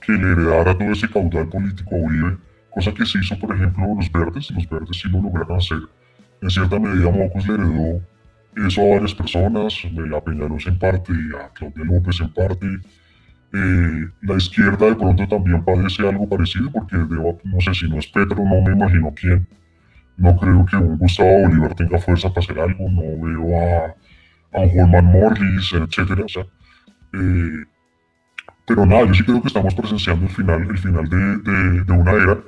que le heredara todo ese caudal político a Uribe, cosa que se hizo, por ejemplo, los verdes, los verdes sí lo lograron hacer. En cierta medida, Mocos le heredó eso a varias personas, a Peñalos en parte, a Claudia López en parte. Eh, la izquierda de pronto también padece algo parecido, porque no sé si no es Petro, no me imagino quién. No creo que un Gustavo Bolívar tenga fuerza para hacer algo, no veo a, a Holman Morris, etc. O sea, eh, pero nada, yo sí creo que estamos presenciando el final, el final de, de una era.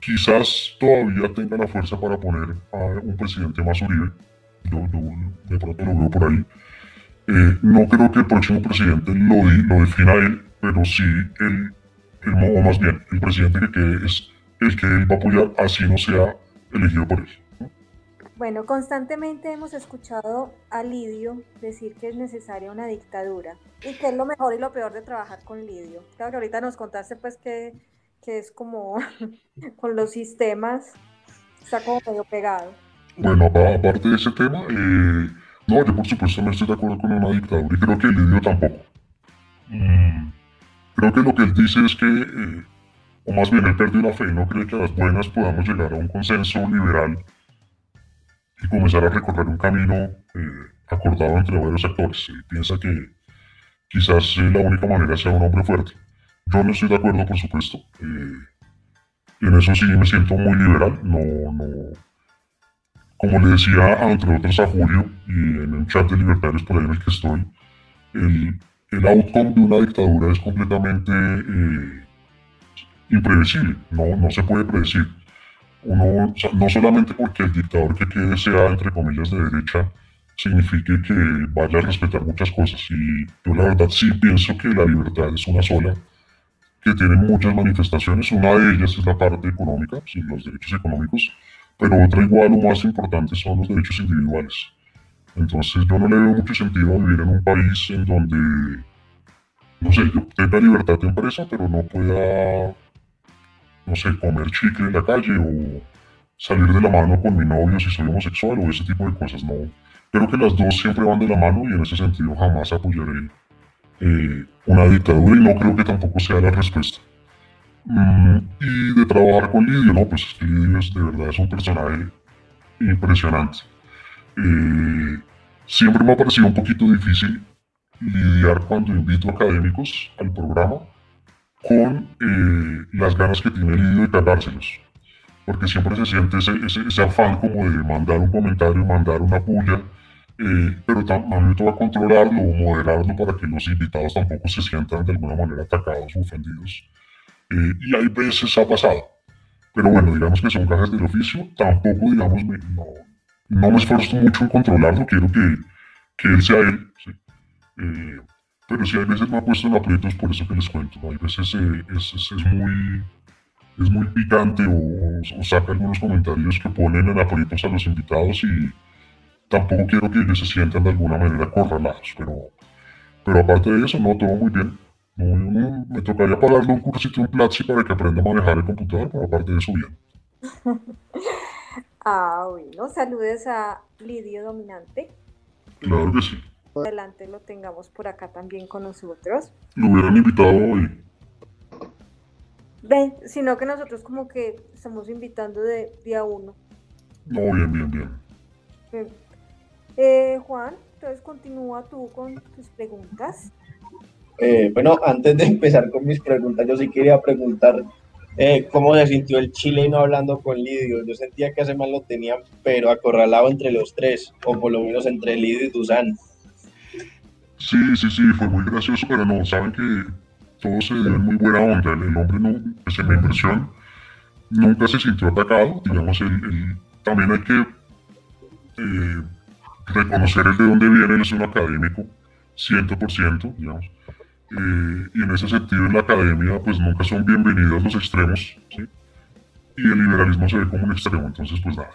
Quizás todavía tenga la fuerza para poner a un presidente más Uribe yo, de pronto lo veo por ahí. Eh, no creo que el próximo presidente lo, lo defina él, pero sí el, el, o más bien el presidente que es el que él va a apoyar, así no sea elegido por él. Bueno, constantemente hemos escuchado a Lidio decir que es necesaria una dictadura y que es lo mejor y lo peor de trabajar con Lidio. Claro que ahorita nos contaste pues que, que es como con los sistemas, está como medio pegado. Bueno, aparte de ese tema, eh, no, yo por supuesto no estoy de acuerdo con una dictadura y creo que Lidio tampoco. Mm, creo que lo que él dice es que, eh, o más bien él perdió la fe, no cree que a las buenas podamos llegar a un consenso liberal y comenzar a recorrer un camino eh, acordado entre varios actores. Él piensa que quizás la única manera sea un hombre fuerte. Yo no estoy de acuerdo, por supuesto. y en eso sí me siento muy liberal. No, no, como le decía, entre otros, a Julio y en un chat de libertarios por ahí en el que estoy, el, el outcome de una dictadura es completamente eh, imprevisible, no, no se puede predecir. Uno, no solamente porque el dictador que quede sea, entre comillas, de derecha, signifique que vaya a respetar muchas cosas. Y yo la verdad sí pienso que la libertad es una sola, que tiene muchas manifestaciones. Una de ellas es la parte económica, los derechos económicos, pero otra igual o más importante son los derechos individuales. Entonces yo no le veo mucho sentido vivir en un país en donde, no sé, yo tenga libertad de empresa, pero no pueda, no sé, comer chicle en la calle o salir de la mano con mi novio si soy homosexual o ese tipo de cosas. No, creo que las dos siempre van de la mano y en ese sentido jamás apoyaré eh, una dictadura y no creo que tampoco sea la respuesta. Mm, y de trabajar con Lidio, no, pues Lidio es de verdad es un personaje impresionante. Eh, siempre me ha parecido un poquito difícil lidiar cuando invito académicos al programa con eh, las ganas que tiene Lidio de cagárselos. Porque siempre se siente ese, ese, afán como de mandar un comentario, mandar una puya, eh, pero me toca controlarlo o moderarlo para que los invitados tampoco se sientan de alguna manera atacados o ofendidos eh, y hay veces ha pasado. Pero bueno, digamos que son cajas del oficio. Tampoco, digamos, no, no, me esfuerzo mucho en controlarlo. Quiero que, que él sea él. Eh, pero sí hay veces me ha puesto en aprietos por eso que les cuento. Hay veces eh, es, es, es, muy, es muy picante o, saca algunos comentarios que ponen en aprietos a los invitados y tampoco quiero que ellos se sientan de alguna manera acorralados. Pero, pero aparte de eso, no, todo muy bien. No, me tocaría pagarle un cursito en Platzi para que aprenda a manejar el computador, pero aparte de eso, bien. ah, bueno, saludes a Lidio Dominante. Claro que sí. Adelante lo tengamos por acá también con nosotros. Lo hubieran invitado hoy. Ven, sino que nosotros como que estamos invitando de día uno. No, bien, bien, bien. Eh, Juan, entonces continúa tú con tus preguntas. Eh, bueno, antes de empezar con mis preguntas, yo sí quería preguntar eh, cómo se sintió el chileno hablando con Lidio. Yo sentía que hace mal lo tenían, pero acorralado entre los tres, o por lo menos entre Lidio y Dusan. Sí, sí, sí, fue muy gracioso, pero no, saben que todo se dio en muy buena onda. El, hombre, no, pues en mi impresión, nunca se sintió atacado. Digamos, el, también hay que eh, reconocer el de dónde viene, él es un académico, 100%, digamos eh, y en ese sentido en la academia pues nunca son bienvenidos los extremos, ¿sí? Y el liberalismo se ve como un extremo, entonces pues nada.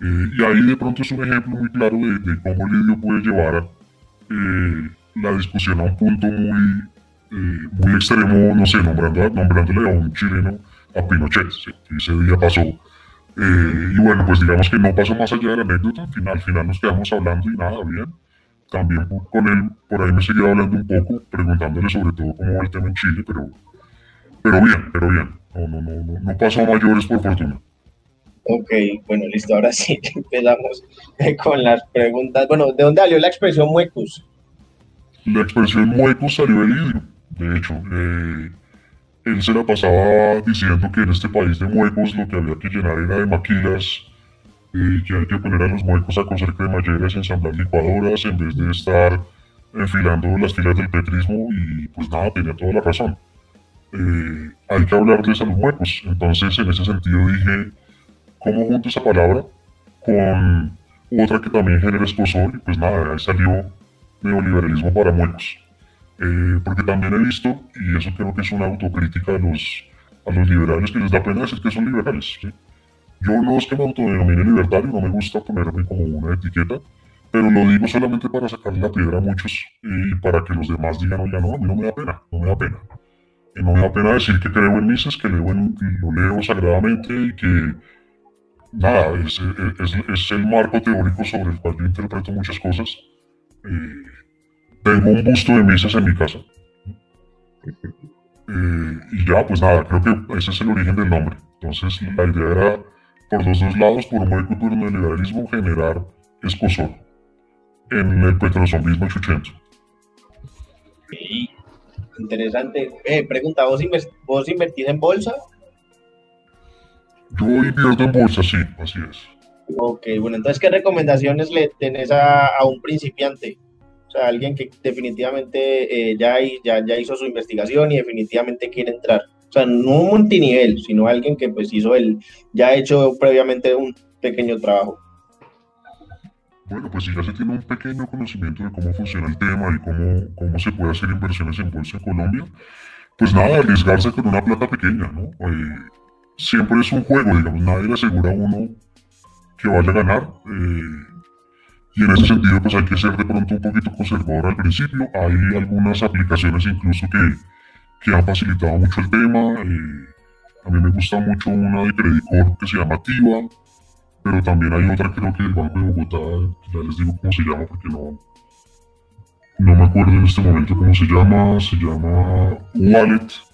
Eh, y ahí de pronto es un ejemplo muy claro de, cómo Lidio puede llevar eh, la discusión a un punto muy, muy extremo, no sé, nombrando, nombrándole a un chileno a Pinochet, ese día pasó. y bueno, pues digamos que no pasó más allá de la anécdota, al final, al final nos quedamos hablando y nada, bien también con él, por ahí me seguía hablando un poco, preguntándole sobre todo cómo va el tema en Chile, pero, pero bien, pero bien. No, no, no, no, pasó a mayores por fortuna. Ok, bueno, listo, ahora sí empezamos con las preguntas. Bueno, ¿de dónde salió la expresión muecus? La expresión muecus salió del idioma, de hecho. Eh, él se la pasaba diciendo que en este país de muecos lo que había que llenar era de maquilas y que hay que poner a los muecos a coser cremalleras y ensamblar licuadoras en vez de estar enfilando las filas del petrismo y pues nada, tenía toda la razón. Eh, hay que hablarles a los muecos. Entonces, en ese sentido dije, ¿cómo junto esa palabra con otra que también genera escosor? Y pues nada, ahí salió neoliberalismo para muecos. Eh, porque también he visto, y eso creo que es una autocrítica a los, a los liberales, que les da pena decir que son liberales. ¿sí? Yo no es que me autodenomine libertario, no me gusta ponerme como una etiqueta, pero lo digo solamente para sacar la piedra a muchos y para que los demás digan, oye, no, a mí no me da pena, no me da pena. Y no me da pena decir que creo en misas, que leo en, lo leo sagradamente y que, nada, es, es, es, el marco teórico sobre el cual yo interpreto muchas cosas. Eh, tengo un busto de misas en mi casa. Eh, y ya, pues nada, creo que ese es el origen del nombre. Entonces, la idea era por los dos lados, por un y por el liberalismo, generar escosor en el petrozombismo chuchento. Sí, interesante. Eh, pregunta, ¿vos, ¿vos invertís en bolsa? Yo invierto en bolsa, sí, así es. Ok, bueno, entonces, ¿qué recomendaciones le tenés a, a un principiante? O sea, alguien que definitivamente eh, ya, ya, ya hizo su investigación y definitivamente quiere entrar. O sea, no un multinivel, sino alguien que pues hizo el, ya ha hecho previamente un pequeño trabajo. Bueno, pues si ya se tiene un pequeño conocimiento de cómo funciona el tema y cómo, cómo se puede hacer inversiones en bolsa en Colombia, pues nada, arriesgarse con una plata pequeña, ¿no? Eh, siempre es un juego, digamos, nadie le asegura a uno que vaya a ganar. Eh, y en ese sentido, pues hay que ser de pronto un poquito conservador al principio. Hay algunas aplicaciones incluso que, que han facilitado mucho el tema. Eh, a mí me gusta mucho una de Credicor que se llama Tiva, pero también hay otra creo que del Banco de Bogotá, ya les digo cómo se llama porque no, no me acuerdo en este momento cómo se llama, se llama Wallet.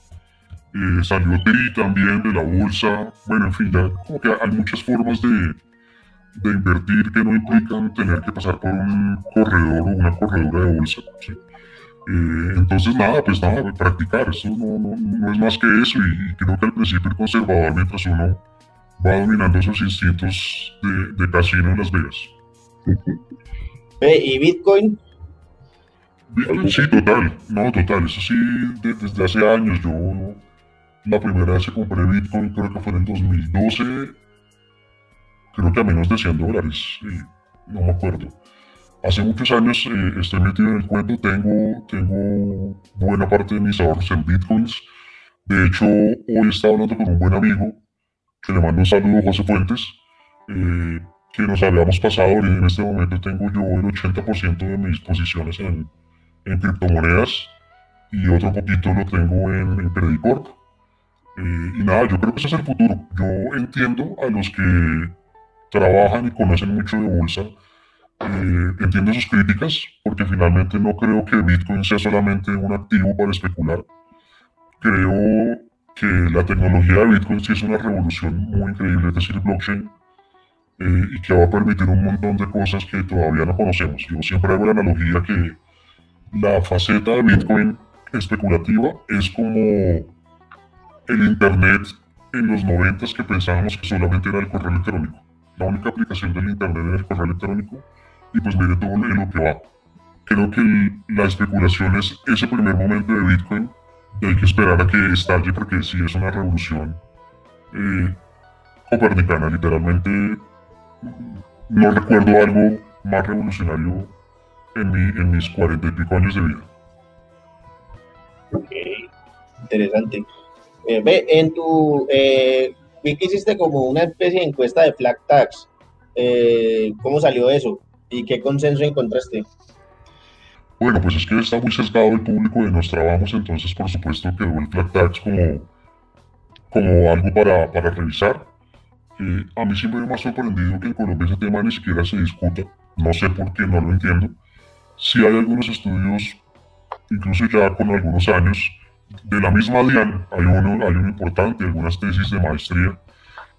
Eh, salió TRI también de la bolsa. Bueno, en fin, ya como que hay muchas formas de, de invertir que no implican tener que pasar por un corredor o una corredora de bolsa. ¿sí? Eh, entonces, nada, pues nada, practicar, eso no, no, no, es más que eso y creo que al principio el conservador, mientras uno va dominando esos instintos de, de casino en Las Vegas. ¿Y Bitcoin? Bitcoin sí, total, no, total, eso sí, desde hace años yo, la primera vez que compré Bitcoin creo que fue en el 2012, creo que a menos de 100 dólares, no me acuerdo. Hace muchos años eh, estoy metido en el cuento, tengo, tengo buena parte de mis ahorros en bitcoins. De hecho, hoy estaba hablando con un buen amigo, que le mando un saludo, José Fuentes, eh, que nos habíamos pasado y en este momento tengo yo el 80% de mis posiciones en, criptomonedas y otro poquito lo tengo en, en Credit Corp. Eh, y nada, yo creo que ese es el futuro. Yo entiendo a los que trabajan y conocen mucho de bolsa eh, entiendo sus críticas porque finalmente no creo que Bitcoin sea solamente un activo para especular. Creo que la tecnología de Bitcoin sí es una revolución muy increíble, es decir, blockchain, eh, y que va a permitir un montón de cosas que todavía no conocemos. Yo siempre hago la analogía que la faceta de Bitcoin especulativa es como el Internet en los 90 que pensábamos que solamente era el correo electrónico. La única aplicación del Internet era el correo electrónico y pues mire todo en lo que va. Creo que la especulación es ese primer momento de Bitcoin y hay que esperar a que estalle porque sí es una revolución eh, copernicana, literalmente no recuerdo algo más revolucionario en, mi, en mis cuarenta y pico años de vida. Ok, interesante. Eh, ve, en tu, eh, que hiciste como una especie de encuesta de flag tags eh, ¿cómo salió eso? ¿Y qué consenso encontraste? Bueno, pues es que está muy sesgado el público de nuestros trabajos, entonces por supuesto quedó el flat tax como, como algo para, para revisar. Eh, a mí siempre me ha sorprendido que en Colombia ese tema ni siquiera se discuta. No sé por qué, no lo entiendo. Si hay algunos estudios, incluso ya con algunos años, de la misma DIAN, hay uno, hay uno importante, algunas tesis de maestría,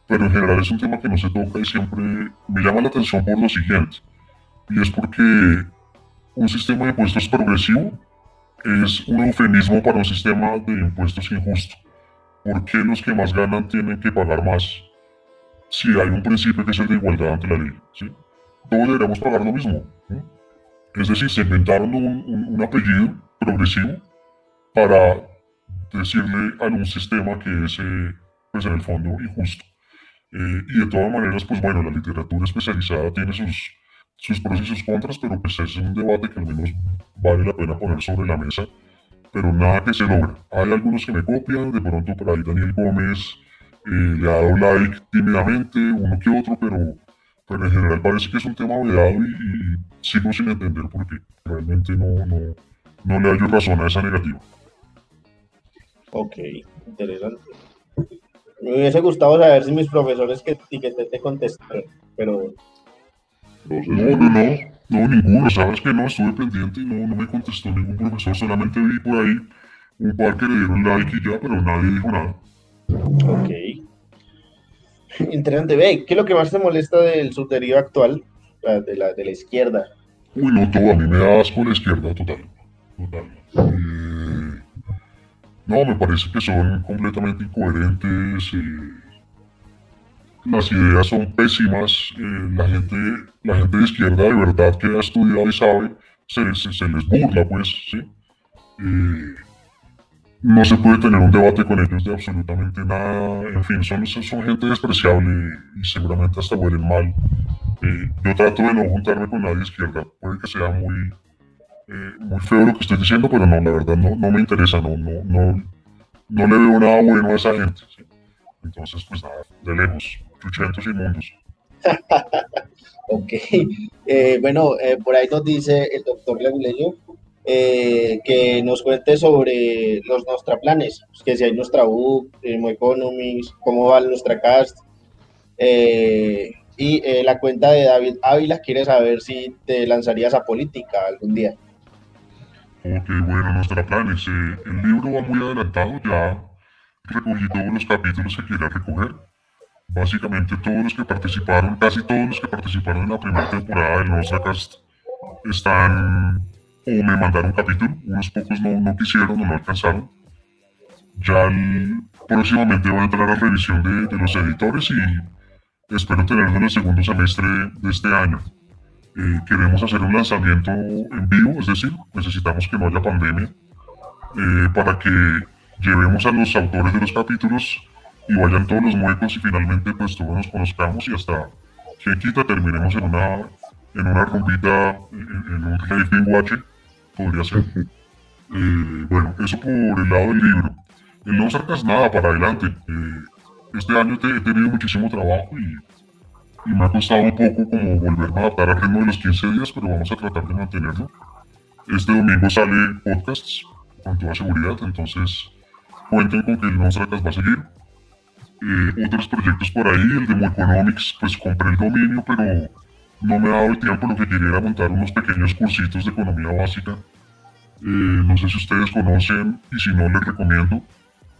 pero en general es un tema que no se toca y siempre me llama la atención por lo siguiente, y es porque un sistema de impuestos progresivo es un eufemismo para un sistema de impuestos injusto. ¿Por qué los que más ganan tienen que pagar más? Si hay un principio que es el de igualdad ante la ley, ¿sí? todos deberíamos pagar lo mismo. Es decir, se inventaron un, un apellido progresivo para decirle a un sistema que es, eh, pues en el fondo, injusto. Eh, y de todas maneras, pues bueno, la literatura especializada tiene sus, sus pros y sus contras, pero pues es un debate que al menos vale la pena poner sobre la mesa, pero nada que se logra. Hay algunos que me copian, de pronto por ahí Daniel Gómez eh, le ha dado like tímidamente, uno que otro, pero, pero en general parece que es un tema vedado y, y sigo sin entender por qué. Realmente no, no, no le hallo razón a esa negativa. Ok, interesante. Me hubiese gustado saber si mis profesores que etiqueté te contestaron, pero... No, no, no, no, ninguno, sabes que no, estuve pendiente y no, no me contestó ningún profesor, solamente vi por ahí un par que le dieron like y ya, pero nadie dijo nada. Ok. Interesante, ve, ¿qué es lo que más te molesta del subderivo actual, de la, de la izquierda? Uy, no, todo, a mí me da asco la izquierda, total, total. Eh, no, me parece que son completamente incoherentes. Eh, las ideas son pésimas. Eh, la, gente, la gente de izquierda de verdad que ha estudiado y sabe, se, les burla, pues, ¿sí? Eh, no se puede tener un debate con ellos de absolutamente nada. En fin, son, son gente despreciable y seguramente hasta huelen mal. yo trato de no juntarme con nadie izquierda. Puede que sea muy, eh, muy feo lo que estoy diciendo, pero no, la verdad no, no me interesa, no, no, no, no le veo nada bueno a esa gente. Entonces, pues nada, de lejos, chuchentos mundos. ok, eh, bueno, eh, por ahí nos dice el doctor Leguleño que nos cuente sobre los nuestra planes, pues, que si hay nuestra U, Economics, cómo va nuestra cast. y la cuenta de David Ávila quiere saber si te lanzarías a política algún día. Ok, bueno, nuestra planes. Eh, el libro va muy adelantado, ya recogí todos los capítulos que quería recoger. Básicamente todos los que participaron, casi todos los que participaron en la primera temporada del Nostracast están o me mandaron capítulo, unos pocos no, no quisieron o no alcanzaron. Ya próximamente voy a entrar a revisión de, de los editores y espero tenerlo en el segundo semestre de este año. Eh, queremos hacer un lanzamiento en vivo, es decir, necesitamos que no haya pandemia, eh, para que llevemos a los autores de los capítulos y vayan todos los muecos y finalmente pues todos nos conozcamos y hasta que quita terminemos en una en una rumbita, en, un rave watch, podría ser. Eh, bueno, eso por el lado del libro. El no sacas nada para adelante. este año he tenido muchísimo trabajo y y me ha costado un poco como volverme a adaptar al ritmo de los 15 días, pero vamos a tratar de mantenerlo. Este domingo sale podcasts con toda seguridad, entonces cuenten con que el Nostracast va a seguir. Eh, otros proyectos por ahí, el de Economics, pues compré el dominio, pero no me ha dado el tiempo, lo que quería era montar unos pequeños cursitos de economía básica. Eh, no sé si ustedes conocen y si no les recomiendo.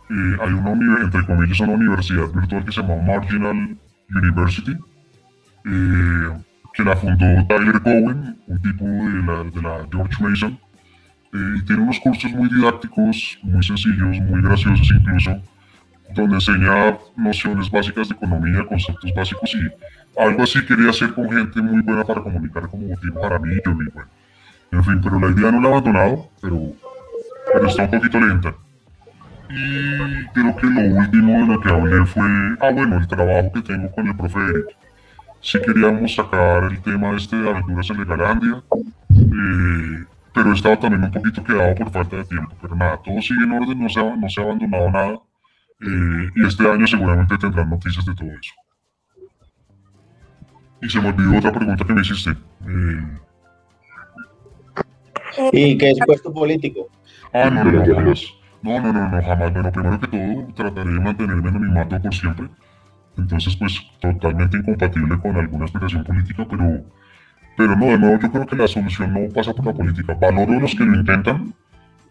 Eh, hay una, entre comillas, una universidad virtual que se llama Marginal University, eh, que la fundó Tyler Cowen, un tipo de la, de la George Mason, eh, y tiene unos cursos muy didácticos, muy sencillos, muy graciosos incluso, donde enseña nociones básicas de economía, conceptos básicos y algo así quería hacer con gente muy buena para comunicar como tipo Jaramillo y bueno. En fin, pero la idea no la he abandonado, pero, pero está un poquito lenta. Y creo que lo último de lo que hablé fue, ah bueno, el trabajo que tengo con el profe Eric sí queríamos sacar el tema este de aventuras en Legalandia, eh, pero estaba también un poquito quedado por falta de tiempo. Pero nada, todo sigue en orden, no se ha, no se ha abandonado nada. Eh, y este año seguramente tendrán noticias de todo eso. Y se me olvidó otra pregunta que me hiciste. Eh, ¿Y qué es puesto político? Ah, no, no, no, jamás. No, no, no, no, jamás. Bueno, primero que todo, trataré de mantenerme en anonimato por siempre. Entonces, pues, totalmente incompatible con alguna aspiración política, pero, pero no, de nuevo, yo creo que la solución no pasa por la política. Valoro a los que lo intentan.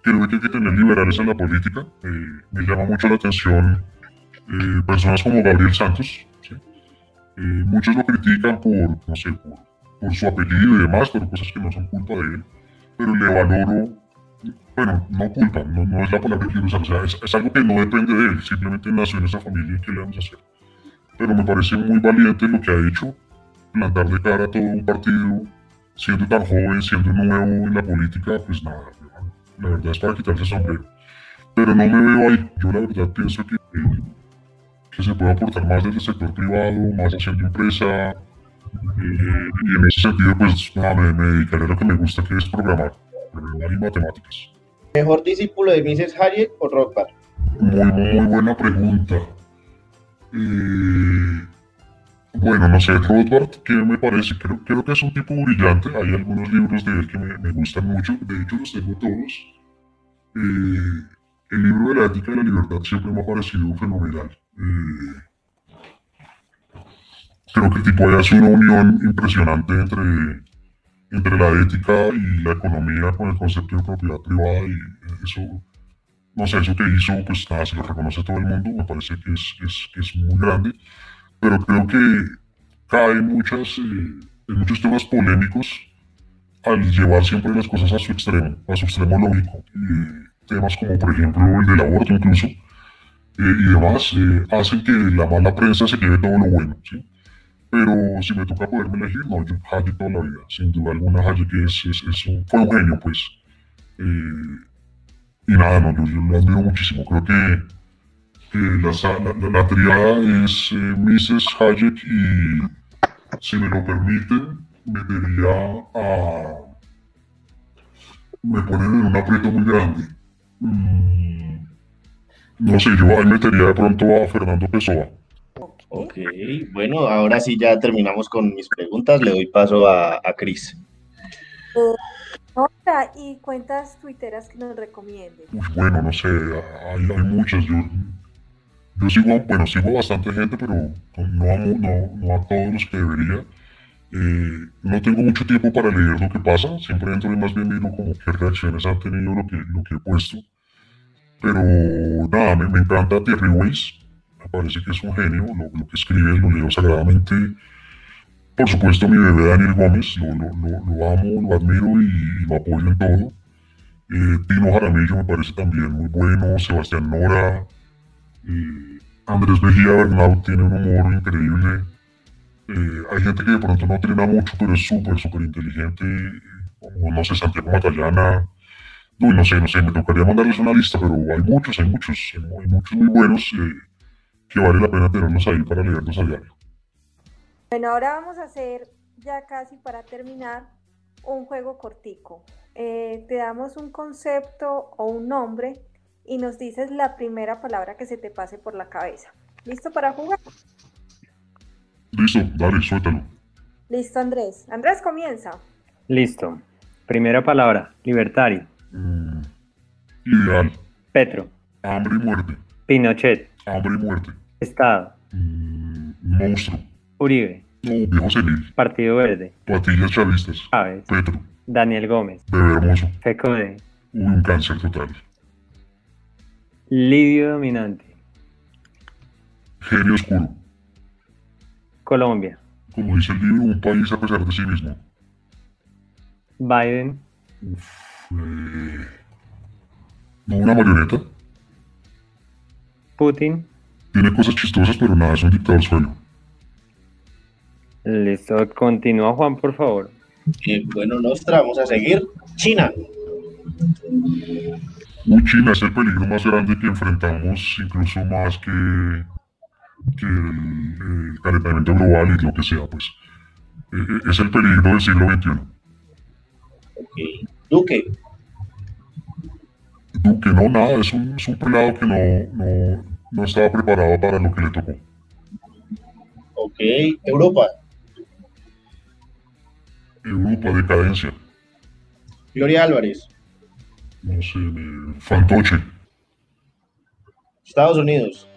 Creo que hay que tener liberales en la política. Eh, me llama mucho la atención eh, personas como Gabriel Santos. Eh, muchos lo critican por, no sé, por, por su apellido y demás, por cosas que no son culpa de él. Pero le valoro bueno, no culpa, no, no, es la palabra que quiero usar, o sea, es, es, algo que no depende de él, simplemente nació en esa familia y qué le vamos a hacer. Pero me parece muy valiente lo que ha hecho, plantar de cara a todo un partido, siendo tan joven, siendo nuevo en la política, pues nada, la verdad es para quitarse el sombrero. Pero no me veo ahí, yo la verdad pienso que, que se puede aportar más desde el sector privado, más haciendo empresa, eh, y en ese sentido, pues nada, me, me dedicaré a lo que me gusta, que es programar, programar y matemáticas. ¿Mejor discípulo de Mises Hayek o Rothbard? Muy, muy buena pregunta. Eh, bueno, no sé, Rothbard, ¿qué me parece? Creo, creo, que es un tipo brillante. Hay algunos libros de él que me, gustan mucho. De hecho, los tengo todos. Eh, el libro de la ética de la libertad siempre me ha parecido fenomenal. Eh, creo que el tipo hace una unión impresionante entre entre la ética y la economía con el concepto de propiedad privada y eso, no sé, eso que hizo, pues nada, se lo reconoce todo el mundo, me parece que es, es, es muy grande, pero creo que cae en, eh, en muchos temas polémicos al llevar siempre las cosas a su extremo, a su extremo lógico. Y temas como, por ejemplo, el del aborto incluso, eh, y demás, eh, hacen que la mala prensa se lleve todo lo bueno, ¿sí? Pero si me toca poderme elegir, no, yo Hayek toda la vida. Sin duda alguna, Hayek es, es, es un, fue un genio, pues. Eh, y nada, no, yo, yo, lo admiro muchísimo. Creo que, que la, la, la, triada es eh, Mises, Hayek y, si me lo permiten, metería a... Me ponen en un aprieto muy grande. Mm, no sé, yo ahí metería de pronto a Fernando Pessoa. Ok, bueno, ahora sí ya terminamos con mis preguntas. Le doy paso a, a Cris. Y cuentas tuiteras que nos recomiendes. Pues bueno, no sé, hay, hay muchas. Yo, yo sigo, bueno, sigo bastante gente, pero no a, no, no a todos los que debería. Eh, no tengo mucho tiempo para leer lo que pasa, siempre entro y más bien miro como qué reacciones han tenido lo que, lo que he puesto. Pero nada, me, me encanta Terry Weiss, me parece que es un genio, lo, lo, que escribe lo leo sagradamente. Por supuesto, mi bebé Daniel Gómez, lo, amo, lo admiro y, y, lo apoyo en todo. Eh, Tino Jaramillo me parece también muy bueno, Sebastián Nora, eh, Andrés Mejía Bernal tiene un humor increíble. Eh, hay gente que de pronto no entrena mucho, pero es súper, súper inteligente, como, no sé, Santiago Matallana. Uy, no sé, no sé, me tocaría mandarles una lista, pero hay muchos, hay muchos, hay muchos muy buenos que vale la pena tenerlos ahí para leerlos a diario. Bueno, ahora vamos a hacer ya casi para terminar un juego cortico. Eh, te damos un concepto o un nombre y nos dices la primera palabra que se te pase por la cabeza. ¿Listo para jugar? Listo, dale, suéltalo. Listo, Andrés. Andrés, comienza. Listo. Primera palabra, libertario. Mm, ideal. Petro. Hambre y muerte. Pinochet. Hambre y muerte. Estado. Mm, monstruo. Uribe. No, viejo senil. Partido Verde. Patillas chavistas. Chávez. Petro. Daniel Gómez. Bebé hermoso. FECODE. Un cáncer total. Lidio dominante. Genio oscuro. Colombia. Como dice el libro, un país a pesar de sí mismo. Biden. Uf, eh... ¿No una marioneta? Putin. Tiene cosas chistosas, pero nada, es un dictador suelo. Listo, continúa Juan, por favor. Eh, bueno, Nostra, vamos a seguir. China. China es el peligro más grande que enfrentamos, incluso más que, que el, el, calentamiento global y lo que sea, pues. Eh, es el peligro del siglo XXI. Okay. Duque. Duque, no, nada, es un, es un pelado que no, no, no estaba preparado para lo que le tocó. Ok, Europa. Europa, decadencia. Gloria Álvarez. No sé, fantoche. Estados Unidos.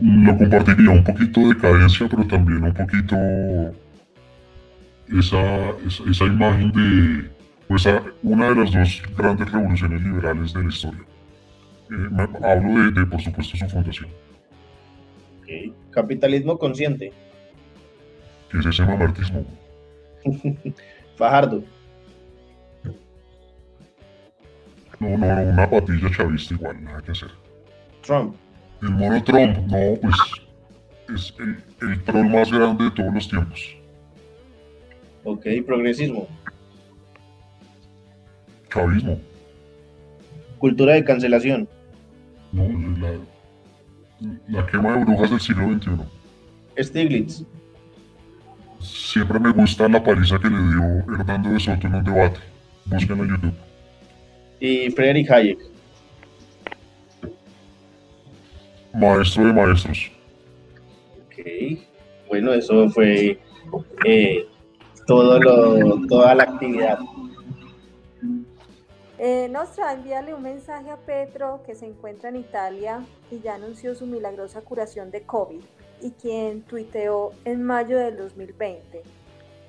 Lo compartiría un poquito de decadencia, pero también un poquito esa, esa, esa imagen de pues, a- una de las dos grandes revoluciones liberales de la historia. Eh, me- hablo de, de, por supuesto, su fundación, Capitalismo consciente. Que es ese mamartismo. Fajardo. No, no, no, una patilla chavista igual, nada que hacer. Trump. El mono Trump, no, pues es el, el troll más grande de todos los tiempos. Ok. Progresismo. Chavismo, Cultura de cancelación. no, la, la quema de brujas del siglo XXI. Stiglitz. Siempre me gusta la paliza que le dio Hernando de Soto en un debate. Búsquenlo en YouTube. Y Friedrich Hayek. Maestro de maestros. Ok. Bueno, eso fue eh, todo lo, toda la actividad. Eh, Nostra, envíale un mensaje a Petro que se encuentra en Italia y ya anunció su milagrosa curación de COVID y quien tuiteó en mayo del 2020.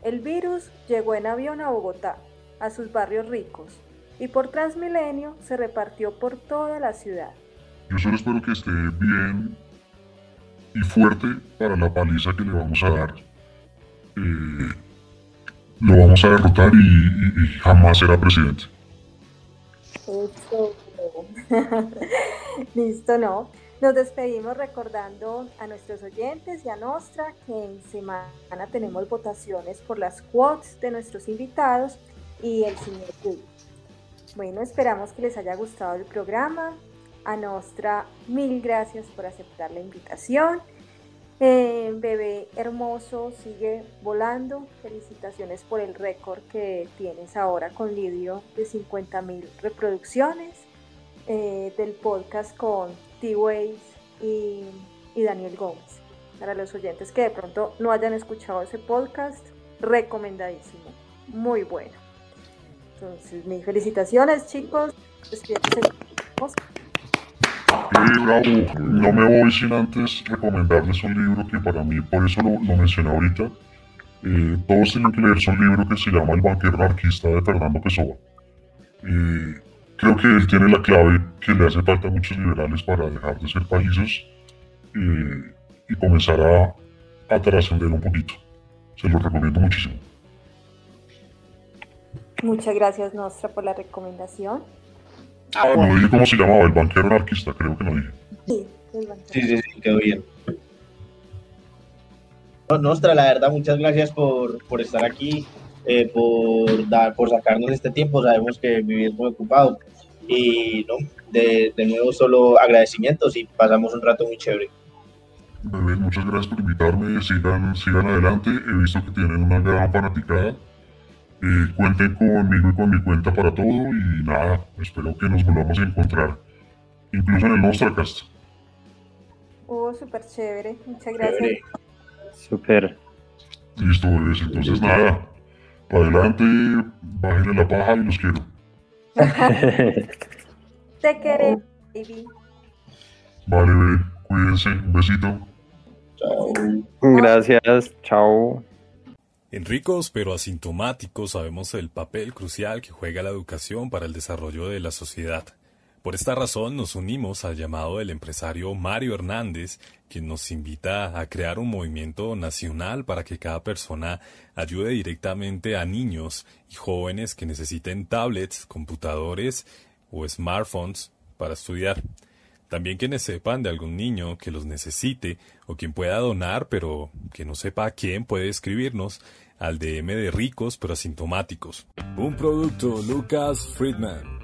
El virus llegó en avión a Bogotá, a sus barrios ricos, y por Transmilenio se repartió por toda la ciudad. Yo solo espero que esté bien y fuerte para la paliza que le vamos a dar. Eh, lo vamos a derrotar y, y- y jamás será presidente. Listo, no. Nos despedimos recordando a nuestros oyentes y a Nostra que en semana tenemos votaciones por las quotes de nuestros invitados y el señor Gui. Bueno, esperamos que les haya gustado el programa. A Nostra, mil gracias por aceptar la invitación. Eh, bebé hermoso, sigue volando. Felicitaciones por el récord que tienes ahora con Lidio de 50 mil reproducciones eh, del podcast con T-Ways y, y Daniel Gómez. Para los oyentes que de pronto no hayan escuchado ese podcast, recomendadísimo, muy bueno. Entonces, mis felicitaciones, chicos. Eh, bravo, no me voy sin antes recomendarles un libro que para mí, por eso lo, lo mencioné ahorita, eh, todos tienen que leerse un libro que se llama El banquero anarquista de Fernando Pessoa. Eh, creo que él tiene la clave que le hace falta a muchos liberales para dejar de ser países eh, y comenzar a, a trascender un poquito. Se lo recomiendo muchísimo. Muchas gracias, Nostra, por la recomendación. Ah, no dije cómo se llamaba, El banquero anarquista, creo que no dije. Sí, va a Sí, sí, sí, quedó bien. No, Nostra, la verdad, muchas gracias por, por estar aquí, eh, por, dar, por sacarnos este tiempo. Sabemos que vivís muy ocupado. Y no, de, de nuevo, solo agradecimientos y pasamos un rato muy chévere. Muchas gracias por invitarme. Sigan, sigan adelante. He visto que tienen una gran fanaticada. Eh, cuenten conmigo y con mi cuenta para todo. Y nada, espero que nos volvamos a encontrar. Incluso en el Nostracast. Oh, súper chévere. Muchas gracias. Súper. Listo, bebés. Entonces nada. Para adelante, bájenle la paja y los quiero. Te queremos, baby. Vale, bebé. Cuídense. Un besito. Chao. Gracias. Chao. En ricos pero asintomáticos sabemos el papel crucial que juega la educación para el desarrollo de la sociedad. Por esta razón nos unimos al llamado del empresario Mario Hernández, nos invita a crear un movimiento nacional para que cada persona ayude directamente a niños y jóvenes que necesiten tablets, computadores o smartphones para estudiar. También quienes sepan de algún niño que los necesite o quien pueda donar pero que no sepa a quién puede escribirnos al DM de ricos pero asintomáticos. Un producto Lucas Friedman.